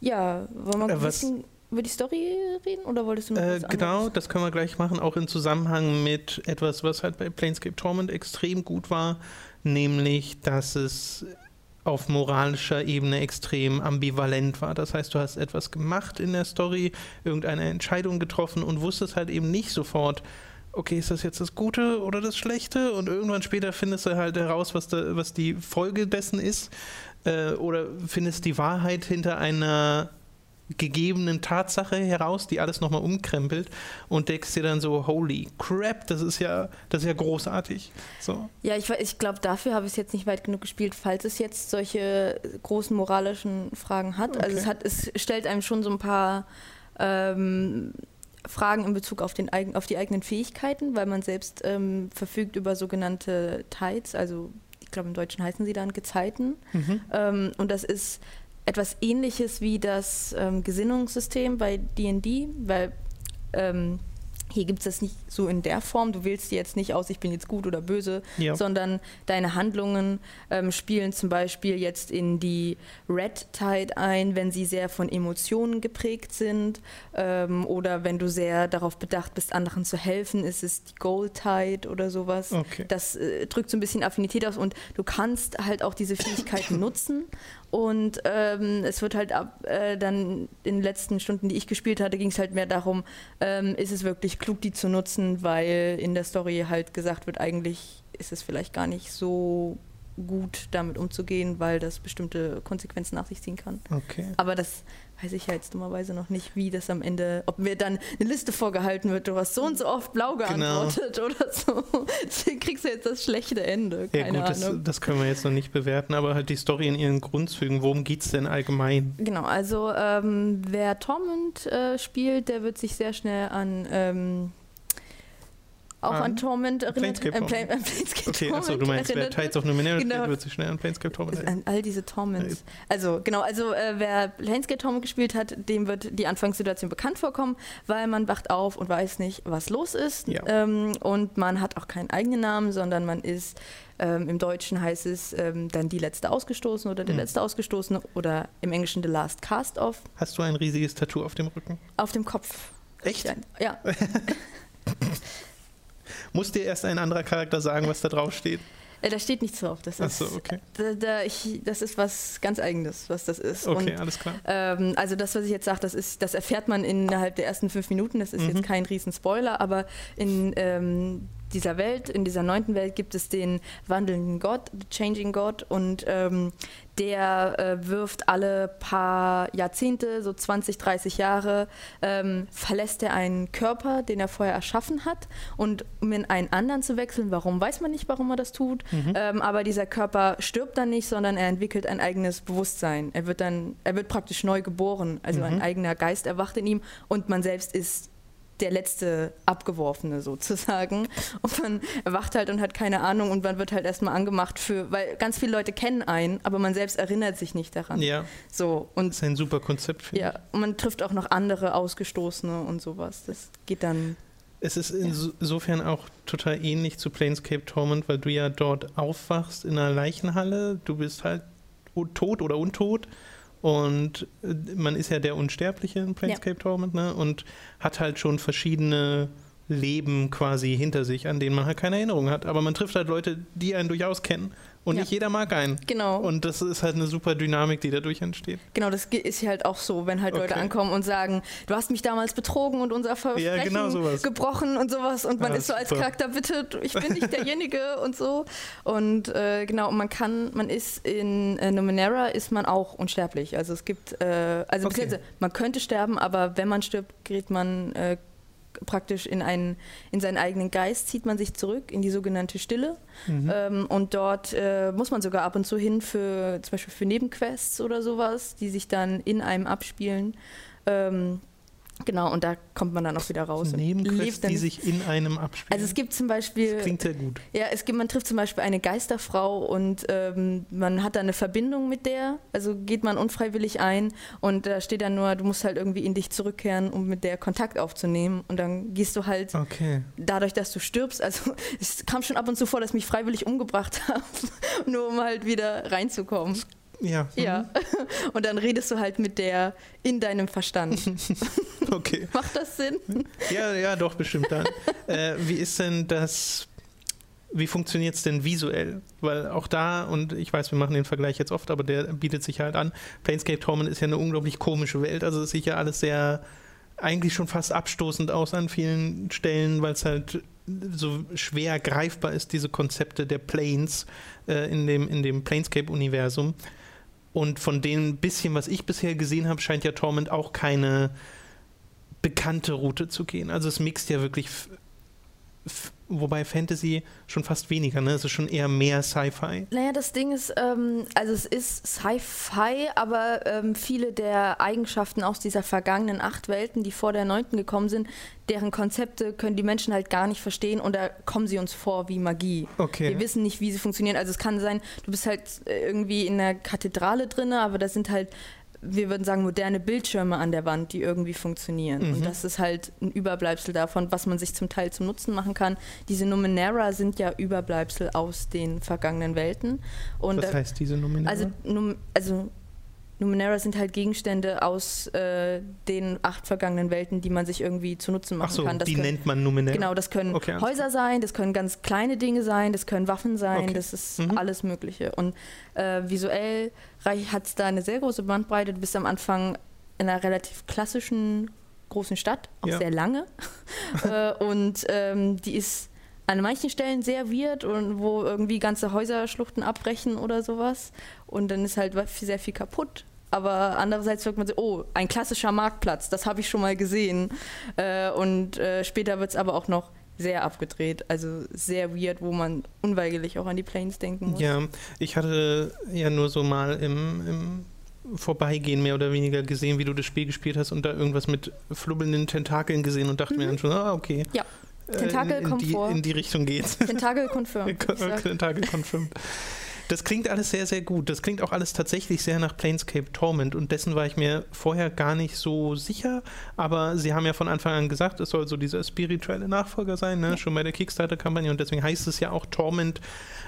Ja, wollen wir äh, ein bisschen über die Story reden oder wolltest du noch äh, Genau, anderes? das können wir gleich machen, auch in Zusammenhang mit etwas, was halt bei Planescape Torment extrem gut war, nämlich, dass es auf moralischer Ebene extrem ambivalent war. Das heißt, du hast etwas gemacht in der Story, irgendeine Entscheidung getroffen und wusstest halt eben nicht sofort, okay, ist das jetzt das Gute oder das Schlechte? Und irgendwann später findest du halt heraus, was, da, was die Folge dessen ist. Äh, oder findest die Wahrheit hinter einer gegebenen Tatsache heraus, die alles nochmal umkrempelt und denkst dir dann so, holy crap, das ist ja, das ist ja großartig. So. Ja, ich, ich glaube, dafür habe ich es jetzt nicht weit genug gespielt, falls es jetzt solche großen moralischen Fragen hat. Okay. Also es hat, es stellt einem schon so ein paar ähm, Fragen in Bezug auf, den, auf die eigenen Fähigkeiten, weil man selbst ähm, verfügt über sogenannte Tides, also glaube im Deutschen heißen sie dann Gezeiten. Mhm. Ähm, und das ist etwas ähnliches wie das ähm, Gesinnungssystem bei DD, weil ähm, hier gibt es das nicht so in der Form. Du wählst dir jetzt nicht aus, ich bin jetzt gut oder böse, ja. sondern deine Handlungen ähm, spielen zum Beispiel jetzt in die Red Tide ein, wenn sie sehr von Emotionen geprägt sind. Ähm, oder wenn du sehr darauf bedacht bist, anderen zu helfen, ist es die Gold Tide oder sowas. Okay. Das äh, drückt so ein bisschen Affinität aus und du kannst halt auch diese Fähigkeiten nutzen. Und ähm, es wird halt ab, äh, dann in den letzten Stunden, die ich gespielt hatte, ging es halt mehr darum, ähm, ist es wirklich klug, die zu nutzen, weil in der Story halt gesagt wird, eigentlich ist es vielleicht gar nicht so gut damit umzugehen, weil das bestimmte Konsequenzen nach sich ziehen kann. Okay. Aber das weiß ich ja jetzt dummerweise noch nicht, wie das am Ende, ob mir dann eine Liste vorgehalten wird, du hast so und so oft blau genau. geantwortet genau. oder so. Deswegen kriegst du jetzt das schlechte Ende. Keine ja gut, Ahnung. Das, das, können wir jetzt noch nicht bewerten, aber halt die Story in ihren Grundzügen, worum geht es denn allgemein? Genau, also ähm, wer Torment äh, spielt, der wird sich sehr schnell an ähm, auch an, an Torment erinnert. Planescape Torment. Äh, äh, Planescape okay, achso, du meinst, wer Tides of Numenera genau. spielt, wird sich schnell an Planescape Torment erinnern. An all diese Torments. Also, genau, also äh, wer Planescape Torment gespielt hat, dem wird die Anfangssituation bekannt vorkommen, weil man wacht auf und weiß nicht, was los ist. Ja. Ähm, und man hat auch keinen eigenen Namen, sondern man ist ähm, Im Deutschen heißt es ähm, dann die letzte ausgestoßen oder der mhm. letzte ausgestoßene oder im Englischen the last cast off. Hast du ein riesiges Tattoo auf dem Rücken? Auf dem Kopf. Echt? Ja. Muss dir erst ein anderer Charakter sagen, was da drauf steht? Äh, da steht nichts drauf. Das ist, so, okay. Da, da ich, das ist was ganz Eigenes, was das ist. Okay, Und, alles klar. Ähm, also das, was ich jetzt sage, das, das erfährt man innerhalb der ersten fünf Minuten. Das ist mhm. jetzt kein Riesenspoiler, aber in ähm, dieser Welt, in dieser neunten Welt gibt es den wandelnden Gott, the Changing God, und ähm, der äh, wirft alle paar Jahrzehnte, so 20, 30 Jahre, ähm, verlässt er einen Körper, den er vorher erschaffen hat. Und um in einen anderen zu wechseln, warum weiß man nicht, warum er das tut, mhm. ähm, aber dieser Körper stirbt dann nicht, sondern er entwickelt ein eigenes Bewusstsein. Er wird dann, er wird praktisch neu geboren, also mhm. ein eigener Geist erwacht in ihm und man selbst ist der letzte Abgeworfene sozusagen. Und man erwacht halt und hat keine Ahnung und man wird halt erstmal angemacht für, weil ganz viele Leute kennen einen, aber man selbst erinnert sich nicht daran. Ja. So, und, das ist ein super Konzept. Ja, und man trifft auch noch andere Ausgestoßene und sowas. Das geht dann. Es ist insofern auch total ähnlich zu Planescape Torment, weil du ja dort aufwachst in einer Leichenhalle. Du bist halt tot oder untot und äh, man ist ja der Unsterbliche in Planescape ja. Torment, ne? Und hat halt schon verschiedene Leben quasi hinter sich, an denen man halt keine Erinnerung hat. Aber man trifft halt Leute, die einen durchaus kennen. Und ja. nicht jeder mag einen. Genau. Und das ist halt eine super Dynamik, die dadurch entsteht. Genau, das ist halt auch so, wenn halt okay. Leute ankommen und sagen, du hast mich damals betrogen und unser Versprechen ja, genau gebrochen und sowas. Und man ja, ist so als Charakter, bitte, ich bin nicht derjenige und so. Und äh, genau, man kann, man ist in äh, Numenera ist man auch unsterblich. Also es gibt, äh, also okay. man könnte sterben, aber wenn man stirbt, gerät man äh, praktisch in, einen, in seinen eigenen Geist, zieht man sich zurück in die sogenannte Stille. Mhm. Ähm, und dort äh, muss man sogar ab und zu hin für zum Beispiel für Nebenquests oder sowas, die sich dann in einem abspielen. Ähm, Genau, und da kommt man dann auch wieder raus. Nebenquests, die sich in einem abspielen. Also es gibt zum Beispiel... Das klingt sehr gut. Ja, es gibt, man trifft zum Beispiel eine Geisterfrau und ähm, man hat da eine Verbindung mit der, also geht man unfreiwillig ein und da steht dann nur, du musst halt irgendwie in dich zurückkehren, um mit der Kontakt aufzunehmen und dann gehst du halt okay. dadurch, dass du stirbst, also es kam schon ab und zu vor, dass ich mich freiwillig umgebracht habe, nur um halt wieder reinzukommen. Ja. Ja. Mhm. Und dann redest du halt mit der in deinem Verstand. okay. Macht das Sinn? Ja, ja, doch, bestimmt dann. äh, wie ist denn das, wie funktioniert es denn visuell? Weil auch da, und ich weiß, wir machen den Vergleich jetzt oft, aber der bietet sich halt an. Planescape Torment ist ja eine unglaublich komische Welt. Also es sieht ja alles sehr, eigentlich schon fast abstoßend aus an vielen Stellen, weil es halt so schwer greifbar ist, diese Konzepte der Planes äh, in dem, in dem Planescape-Universum. Und von dem bisschen, was ich bisher gesehen habe, scheint ja Torment auch keine bekannte Route zu gehen. Also es mixt ja wirklich wobei Fantasy schon fast weniger, ne? Es ist schon eher mehr Sci-Fi. Naja, das Ding ist, ähm, also es ist Sci-Fi, aber ähm, viele der Eigenschaften aus dieser vergangenen acht Welten, die vor der neunten gekommen sind, deren Konzepte können die Menschen halt gar nicht verstehen und da kommen sie uns vor wie Magie. Okay. Wir wissen nicht, wie sie funktionieren. Also es kann sein, du bist halt äh, irgendwie in der Kathedrale drin, aber das sind halt wir würden sagen, moderne Bildschirme an der Wand, die irgendwie funktionieren. Mhm. Und das ist halt ein Überbleibsel davon, was man sich zum Teil zum Nutzen machen kann. Diese Numenera sind ja Überbleibsel aus den vergangenen Welten. Und was heißt diese Numenera? Also, also Numenera sind halt Gegenstände aus äh, den acht vergangenen Welten, die man sich irgendwie zu Nutzen machen Ach so, kann. Das die können, nennt man Numenera? Genau, das können okay, Häuser sein, das können ganz kleine Dinge sein, das können Waffen sein, okay. das ist mhm. alles Mögliche. Und äh, visuell hat es da eine sehr große Bandbreite. Du bist am Anfang in einer relativ klassischen großen Stadt, auch ja. sehr lange. äh, und ähm, die ist an manchen Stellen sehr weird und wo irgendwie ganze Häuserschluchten abbrechen oder sowas. Und dann ist halt sehr viel kaputt. Aber andererseits sagt man so, oh, ein klassischer Marktplatz, das habe ich schon mal gesehen. Äh, und äh, später wird es aber auch noch sehr abgedreht, also sehr weird, wo man unweigerlich auch an die Planes denken muss. Ja, ich hatte ja nur so mal im, im Vorbeigehen mehr oder weniger gesehen, wie du das Spiel gespielt hast und da irgendwas mit flubbelnden Tentakeln gesehen und dachte mhm. mir dann schon, ah, okay. Ja. Tentakel äh, in, in kommt die. In die Richtung geht's. Tentakel confirmed. Tentakel confirmed. Das klingt alles sehr, sehr gut. Das klingt auch alles tatsächlich sehr nach Planescape Torment und dessen war ich mir vorher gar nicht so sicher. Aber sie haben ja von Anfang an gesagt, es soll so dieser spirituelle Nachfolger sein, ne? Ja. schon bei der Kickstarter-Kampagne und deswegen heißt es ja auch Torment.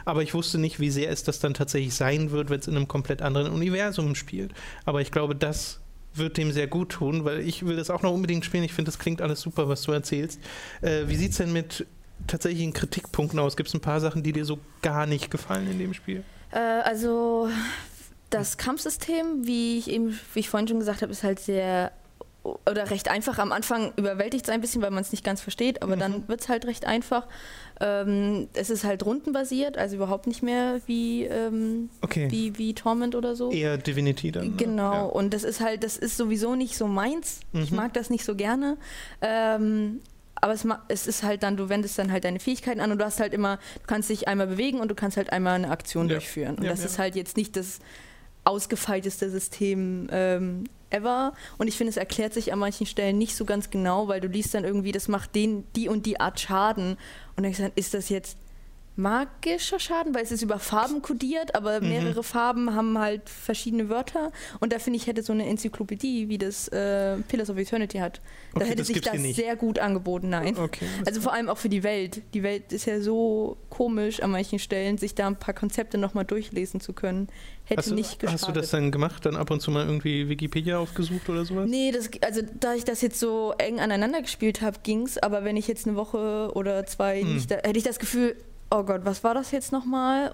Aber ich wusste nicht, wie sehr es das dann tatsächlich sein wird, wenn es in einem komplett anderen Universum spielt. Aber ich glaube, das wird dem sehr gut tun, weil ich will das auch noch unbedingt spielen. Ich finde, das klingt alles super, was du erzählst. Äh, wie sieht es denn mit tatsächlichen Kritikpunkten aus? Gibt es ein paar Sachen, die dir so gar nicht gefallen in dem Spiel? Äh, also das Kampfsystem, wie ich eben, wie ich vorhin schon gesagt habe, ist halt sehr oder recht einfach. Am Anfang überwältigt es ein bisschen, weil man es nicht ganz versteht, aber mhm. dann wird es halt recht einfach. Ähm, es ist halt rundenbasiert, also überhaupt nicht mehr wie, ähm, okay. wie, wie Torment oder so. Eher Divinity dann. Ne? Genau, ja. und das ist halt, das ist sowieso nicht so meins. Mhm. Ich mag das nicht so gerne. Ähm, aber es, es, ist halt dann, du wendest dann halt deine Fähigkeiten an und du hast halt immer, du kannst dich einmal bewegen und du kannst halt einmal eine Aktion ja. durchführen. Und ja, das ist halt jetzt nicht das ausgefeilteste System ähm, ever. Und ich finde, es erklärt sich an manchen Stellen nicht so ganz genau, weil du liest dann irgendwie, das macht den, die und die Art Schaden. Und dann ist das jetzt magischer Schaden, weil es ist über Farben kodiert, aber mhm. mehrere Farben haben halt verschiedene Wörter. Und da finde ich, hätte so eine Enzyklopädie, wie das äh, Pillars of Eternity hat, okay, da hätte sich das sehr gut angeboten. Nein. Okay, also vor allem auch für die Welt. Die Welt ist ja so komisch an manchen Stellen, sich da ein paar Konzepte nochmal durchlesen zu können. Hätte hast du, nicht geschadet. Hast du das dann gemacht, dann ab und zu mal irgendwie Wikipedia aufgesucht oder sowas? Nee, das, also da ich das jetzt so eng aneinander gespielt habe, ging es. Aber wenn ich jetzt eine Woche oder zwei hm. nicht, da, hätte ich das Gefühl, oh Gott, was war das jetzt nochmal?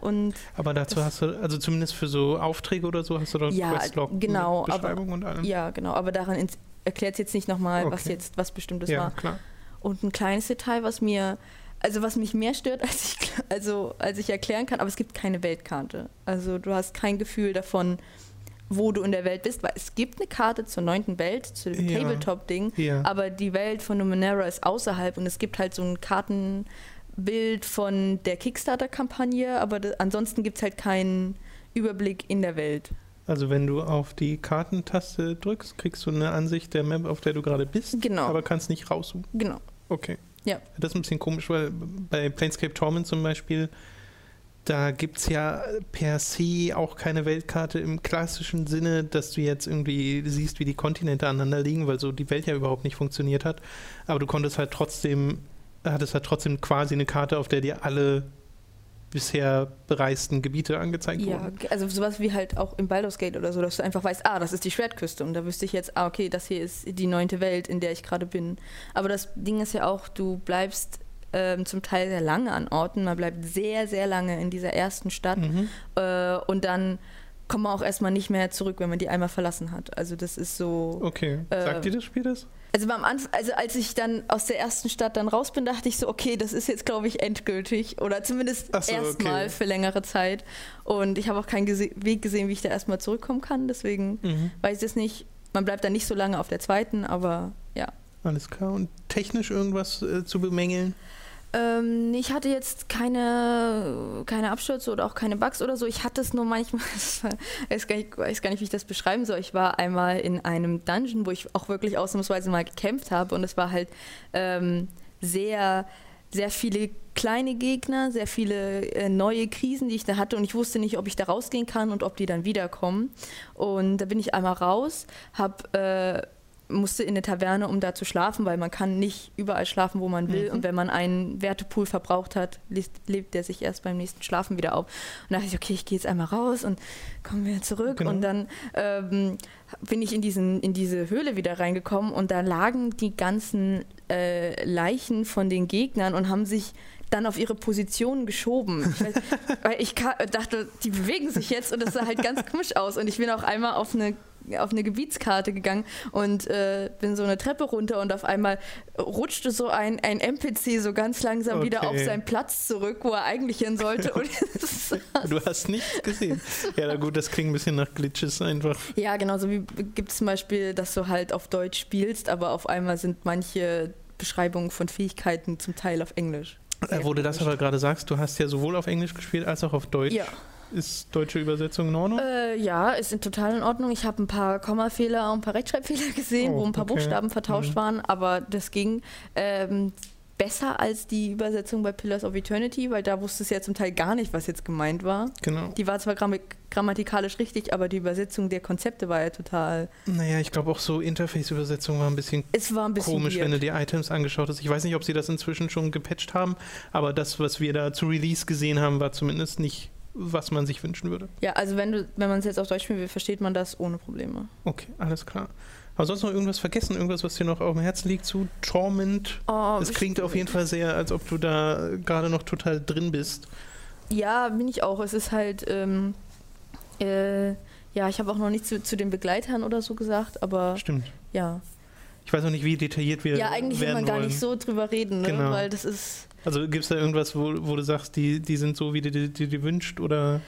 aber dazu hast du, also zumindest für so Aufträge oder so, hast du doch ja, Questlog genau, Beschreibung aber, und allem. Ja, genau, aber daran erklärt es jetzt nicht nochmal, okay. was jetzt was Bestimmtes ja, war. Klar. Und ein kleines Detail, was mir, also was mich mehr stört, als ich, also als ich erklären kann, aber es gibt keine Weltkarte. Also du hast kein Gefühl davon, wo du in der Welt bist, weil es gibt eine Karte zur neunten Welt, zu dem ja. Tabletop-Ding, ja. aber die Welt von Numenera ist außerhalb und es gibt halt so einen Karten Bild von der Kickstarter-Kampagne, aber ansonsten gibt es halt keinen Überblick in der Welt. Also wenn du auf die Kartentaste drückst, kriegst du eine Ansicht der Map, auf der du gerade bist, genau. aber kannst nicht rauszoomen. Genau. Okay. Ja. Das ist ein bisschen komisch, weil bei Planescape Torment zum Beispiel, da gibt es ja per se auch keine Weltkarte im klassischen Sinne, dass du jetzt irgendwie siehst, wie die Kontinente aneinander liegen, weil so die Welt ja überhaupt nicht funktioniert hat. Aber du konntest halt trotzdem hat es halt trotzdem quasi eine Karte, auf der dir alle bisher bereisten Gebiete angezeigt ja, wurden. Ja, also sowas wie halt auch im Baldur's Gate oder so, dass du einfach weißt, ah, das ist die Schwertküste und da wüsste ich jetzt, ah, okay, das hier ist die neunte Welt, in der ich gerade bin. Aber das Ding ist ja auch, du bleibst ähm, zum Teil sehr lange an Orten, man bleibt sehr, sehr lange in dieser ersten Stadt mhm. äh, und dann kommt man auch erstmal nicht mehr zurück, wenn man die einmal verlassen hat. Also das ist so... Okay, sagt äh, dir das Spiel das? Also beim Anf also als ich dann aus der ersten Stadt dann raus bin, dachte ich so, okay, das ist jetzt glaube ich endgültig oder zumindest so, erstmal okay. für längere Zeit. Und ich habe auch keinen gese Weg gesehen, wie ich da erstmal zurückkommen kann. Deswegen mhm. weiß ich es nicht. Man bleibt dann nicht so lange auf der zweiten, aber ja. Alles klar. Und technisch irgendwas äh, zu bemängeln? Ähm, ich hatte jetzt keine, keine Abstürze oder auch keine Bugs oder so. Ich hatte es nur manchmal, ich weiß gar, nicht, wie ich das beschreiben soll. Ich war einmal in einem Dungeon, wo ich auch wirklich ausnahmsweise mal gekämpft habe und es war halt ähm, sehr, sehr viele kleine Gegner, sehr viele äh, neue Krisen, die ich da hatte und ich wusste nicht, ob ich da rausgehen kann und ob die dann wiederkommen. Und da bin ich einmal raus, habe äh, musste in eine Taverne, um da zu schlafen, weil man kann nicht überall schlafen, wo man will. Mhm. Und wenn man einen Wertepool verbraucht hat, lebt der sich erst beim nächsten Schlafen wieder auf. Und da dachte ich, okay, ich gehe jetzt einmal raus und komme wieder zurück. Genau. Und dann ähm, bin ich in, diesen, in diese Höhle wieder reingekommen und da lagen die ganzen äh, Leichen von den Gegnern und haben sich dann auf ihre Position geschoben. Ich weiß, weil ich dachte, die bewegen sich jetzt und das sah halt ganz komisch aus. Und ich bin auch einmal auf eine auf eine Gebietskarte gegangen und äh, bin so eine Treppe runter und auf einmal rutschte so ein, ein NPC so ganz langsam okay. wieder auf seinen Platz zurück, wo er eigentlich hin sollte. du hast nichts gesehen. Ja, na gut, das klingt ein bisschen nach Glitches einfach. Ja, genauso wie gibt es zum Beispiel, dass du halt auf Deutsch spielst, aber auf einmal sind manche Beschreibungen von Fähigkeiten zum Teil auf Englisch. Äh, wo du das aber gerade sagst, du hast ja sowohl auf Englisch gespielt als auch auf Deutsch. Ja. Ist deutsche Übersetzung in Ordnung? Äh, ja, ist total in Ordnung. Ich habe ein paar Kommafehler und ein paar Rechtschreibfehler gesehen, oh, wo ein paar okay. Buchstaben vertauscht mhm. waren, aber das ging. Ähm, besser als die Übersetzung bei Pillars of Eternity, weil da wusste es ja zum Teil gar nicht, was jetzt gemeint war. Genau. Die war zwar gramm grammatikalisch richtig, aber die Übersetzung der Konzepte war ja total. Naja, ich glaube auch so Interface-Übersetzung war ein bisschen, es war ein bisschen komisch, weird. wenn du die Items angeschaut hast. Ich weiß nicht, ob sie das inzwischen schon gepatcht haben, aber das, was wir da zu Release gesehen haben, war zumindest nicht was man sich wünschen würde. Ja, also wenn du, wenn man es jetzt auf Deutsch spielen will, versteht man das ohne Probleme. Okay, alles klar. Aber sonst noch irgendwas vergessen? Irgendwas, was dir noch auf dem Herzen liegt zu Torment? Oh, es klingt auf jeden Fall sehr, als ob du da gerade noch total drin bist. Ja, bin ich auch. Es ist halt, ähm, äh, ja, ich habe auch noch nichts zu, zu den Begleitern oder so gesagt, aber. Stimmt. Ja. Ich weiß auch nicht, wie detailliert wir Ja, eigentlich will man gar wollen. nicht so drüber reden, ne? Genau. weil das ist. Also gibt es da irgendwas, wo, wo du sagst, die, die sind so, wie du dir die, die wünscht? Oder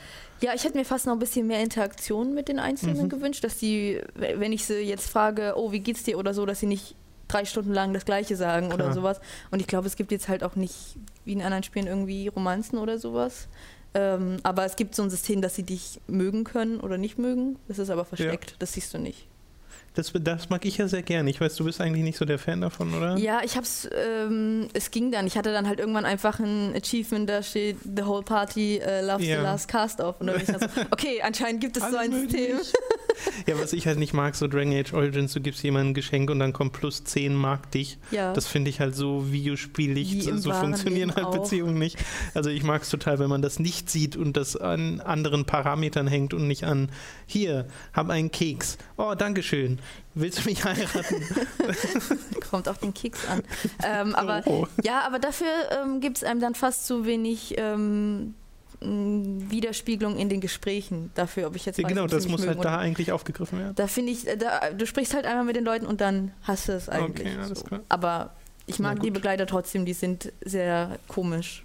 Ja, ich hätte mir fast noch ein bisschen mehr Interaktion mit den Einzelnen Mhm. gewünscht, dass die, wenn ich sie jetzt frage, oh, wie geht's dir oder so, dass sie nicht drei Stunden lang das Gleiche sagen Klar. oder sowas. Und ich glaube, es gibt jetzt halt auch nicht, wie in anderen Spielen, irgendwie Romanzen oder sowas. Ähm, aber es gibt so ein System, dass sie dich mögen können oder nicht mögen. Das ist aber versteckt, das siehst du nicht. Das, das mag ich ja sehr gern. Ich weiß, du bist eigentlich nicht so der Fan davon, oder? Ja, ich hab's, ähm, es ging dann. Ich hatte dann halt irgendwann einfach ein Achievement, da steht The Whole Party äh, loves Ja. the last cast auf. Und dann bin ich dann so, okay, anscheinend gibt es so ein System. Ja, was ich halt nicht mag, so Dragon Age Origins, du gibst jemandem ein Geschenk und dann kommt plus 10 mag dich. Ja. Das finde ich halt so videospielig. So, so funktionieren halt auch. Beziehungen nicht. Also ich mag es total, wenn man das nicht sieht und das an anderen Parametern hängt und nicht an, hier, hab einen Keks. Oh, Dankeschön. Willst du mich heiraten? Kommt auf den Keks an. Ähm, aber Oh. ja, aber dafür ähm, gibt es einem dann fast zu wenig ähm, Widerspiegelung in den Gesprächen dafür, ob ich jetzt weiß, genau, das muss halt da eigentlich aufgegriffen werden. Da finde ich, da, du sprichst halt einmal mit den Leuten und dann hast du es eigentlich. Okay, alles so. klar. Aber ich mag die. Begleiter trotzdem, die sind sehr komisch.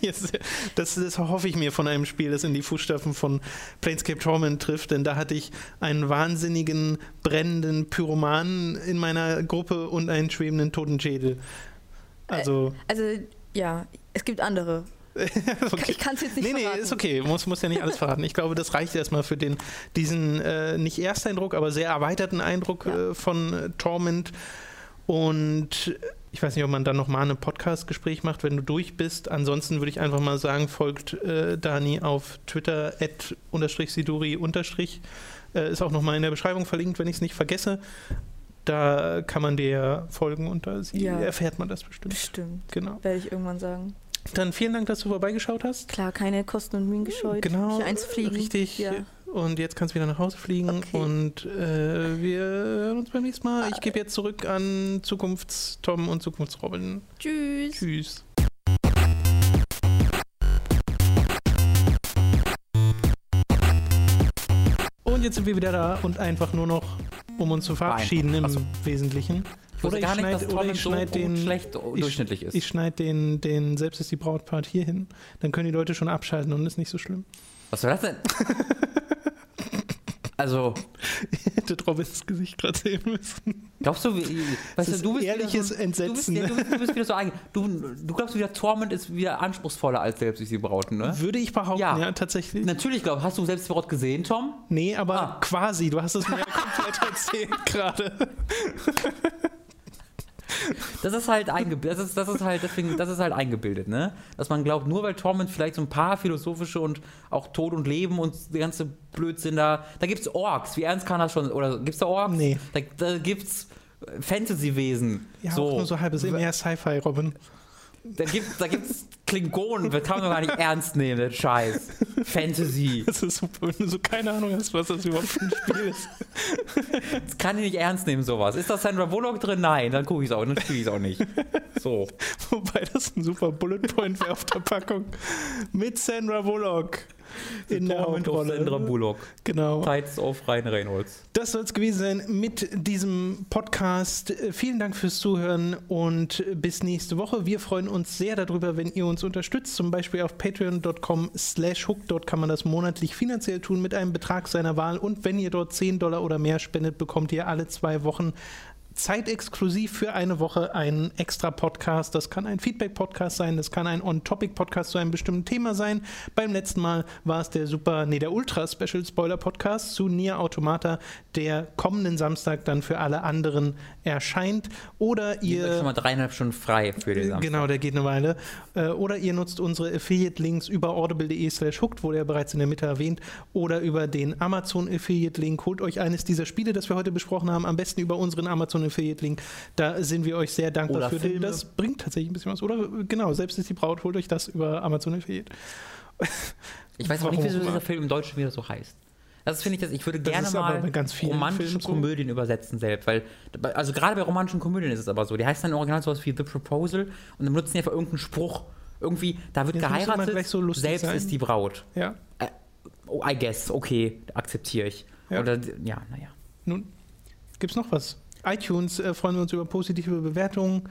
Yes, das, das hoffe ich mir von einem Spiel, das in die Fußstapfen von Planescape Torment trifft, denn da hatte ich einen wahnsinnigen, brennenden Pyromanen in meiner Gruppe und einen schwebenden toten Schädel. Also, also ja, es gibt andere. okay. Ich kann es jetzt nicht Nee, nee, verraten. ist okay. Muss, muss ja nicht alles verraten. Ich glaube, das reicht erstmal für den, diesen äh, nicht Ersteindruck, aber sehr erweiterten Eindruck Ja. äh, von äh, Torment. Und ich weiß nicht, ob man dann nochmal ein Podcast-Gespräch macht, wenn du durch bist. Ansonsten würde ich einfach mal sagen, folgt äh, Dani auf Twitter, at unterstrich Siduri unterstrich. Äh, ist auch nochmal in der Beschreibung verlinkt, wenn ich es nicht vergesse. Da kann man dir folgen und da sie Ja. erfährt man das bestimmt. Bestimmt, Genau. werde ich irgendwann sagen. Dann vielen Dank, dass du vorbeigeschaut hast. Klar, keine Kosten und Mühen gescheut, Genau, hier einzufliegen. richtig. Ja. Und jetzt kannst du wieder nach Hause fliegen Okay. und äh, wir hören uns beim nächsten Mal. Ich gebe jetzt zurück an Zukunfts-Tom und Zukunftsrobin. Tschüss. Tschüss. Und jetzt sind wir wieder da und einfach nur noch, um uns zu verabschieden im Ach so. Wesentlichen. Ich oder ich so schneid den, schlecht ich- durchschnittlich ist. Ich schneide den, den Selbst ist die Brautpart hier hin. Dann können die Leute schon abschalten und ist nicht so schlimm. Was soll das denn? also, Hätte Robins Gesicht gerade sehen müssen. glaubst du, wie, weißt ist du, du bist ehrliches so, Entsetzen. Du bist, ja, du, du bist wieder so eigen. Du, du glaubst wieder, Torment ist wieder anspruchsvoller als selbst die Brauten, ne? Würde ich behaupten, ja, Ja. tatsächlich. Natürlich, glaub, hast du selbst die Braut gesehen, Tom? Nee, aber Ah. quasi. Du hast es mir komplett erzählt gerade. Das ist halt eingebildet, das ist, das ist halt, deswegen, das ist halt eingebildet, ne? Dass man glaubt, nur weil Torment vielleicht so ein paar philosophische und auch Tod und Leben und der ganze Blödsinn da, da gibt's Orks, wie ernst kann das schon, oder gibt's da Orks? Nee. Da, da gibt's Fantasy-Wesen. Ja, so. auch nur so halbes mehr Sci-Fi, Robin. Da gibt's, da gibt's Klingonen, das kann man gar nicht ernst nehmen, der Scheiß. Fantasy. Das ist super, wenn du so keine Ahnung hast, was das überhaupt für ein Spiel ist. Das kann ich nicht ernst nehmen, sowas. Ist da Sandra Bullock drin? Nein, dann gucke ich es auch, dann spiele ich es auch nicht. So. Wobei das ein super Bullet Point wäre auf der Packung. Mit Sandra Bullock in der Hauptrolle. Sandra Bullock. Genau. Tides of Ryan Reynolds. Das soll es gewesen sein mit diesem Podcast. Äh, Vielen Dank fürs Zuhören und bis nächste Woche. Wir freuen uns sehr darüber, wenn ihr uns unterstützt, zum Beispiel auf patreon.com slash hook. Dort kann man das monatlich finanziell tun mit einem Betrag seiner Wahl und wenn ihr dort 10 Dollar oder mehr spendet, bekommt ihr alle zwei Wochen zeitexklusiv für eine Woche einen extra Podcast. Das kann ein Feedback-Podcast sein, das kann ein On-Topic-Podcast zu einem bestimmten Thema sein. Beim letzten Mal war es der super, nee, der Ultra-Special-Spoiler-Podcast zu Nier Automata, der kommenden Samstag dann für alle anderen erscheint. Oder Ihr seid schon mal dreieinhalb Stunden frei für den Samstag. Genau, der geht eine Weile. Äh, Oder ihr nutzt unsere Affiliate-Links über audible.de slash hooked, wurde ja bereits in der Mitte erwähnt, oder über den Amazon-Affiliate-Link. Holt euch eines dieser Spiele, das wir heute besprochen haben, am besten über unseren Amazon-Affiliate-Link. Da sind wir euch sehr dankbar Oder für, Filme. das bringt tatsächlich ein bisschen was. Oder genau, selbst ist die Braut, holt euch das über Amazon-Affiliate. Ich weiß auch nicht, wieso dieser Film im Deutschen wieder so heißt. Das finde ich, das, ich würde Das gerne mal ganz vielen romantische Filmen so. Komödien übersetzen selbst, weil, also gerade bei romantischen Komödien ist es aber so, die heißt dann im Original sowas wie The Proposal und dann benutzen die einfach irgendeinen Spruch. Irgendwie, da wird Jetzt geheiratet, so selbst sein. ist die Braut. Ja. Äh, oh, I guess, okay, akzeptiere ich. Ja. Oder, ja, naja. Nun, gibt's noch was? iTunes äh, freuen wir uns über positive Bewertungen.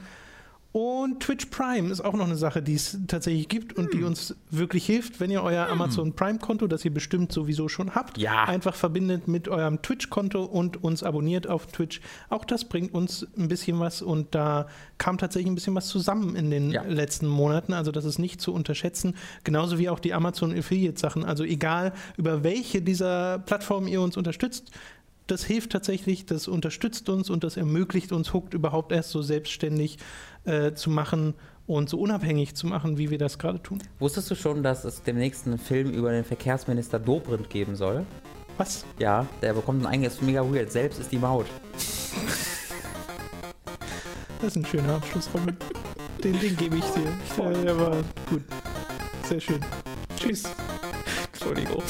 Und Twitch Prime ist auch noch eine Sache, die es tatsächlich gibt und hm. die uns wirklich hilft, wenn ihr euer hm. Amazon Prime-Konto, das ihr bestimmt sowieso schon habt, ja. einfach verbindet mit eurem Twitch-Konto und uns abonniert auf Twitch. Auch das bringt uns ein bisschen was und da kam tatsächlich ein bisschen was zusammen in den ja. letzten Monaten. Also das ist nicht zu unterschätzen. Genauso wie auch die Amazon Affiliate-Sachen. Also egal, über welche dieser Plattformen ihr uns unterstützt, das hilft tatsächlich, das unterstützt uns und das ermöglicht uns, Hooked überhaupt erst so selbstständig äh, zu machen und so unabhängig zu machen, wie wir das gerade tun. Wusstest du schon, dass es demnächst einen Film über den Verkehrsminister Dobrindt geben soll? Was? Ja, der bekommt ein eigenes mega weird. Selbst ist die Maut. Das ist ein schöner Abschluss, Robin. Den, den gebe ich dir. Der, der war gut. Sehr schön. Tschüss. Entschuldigung.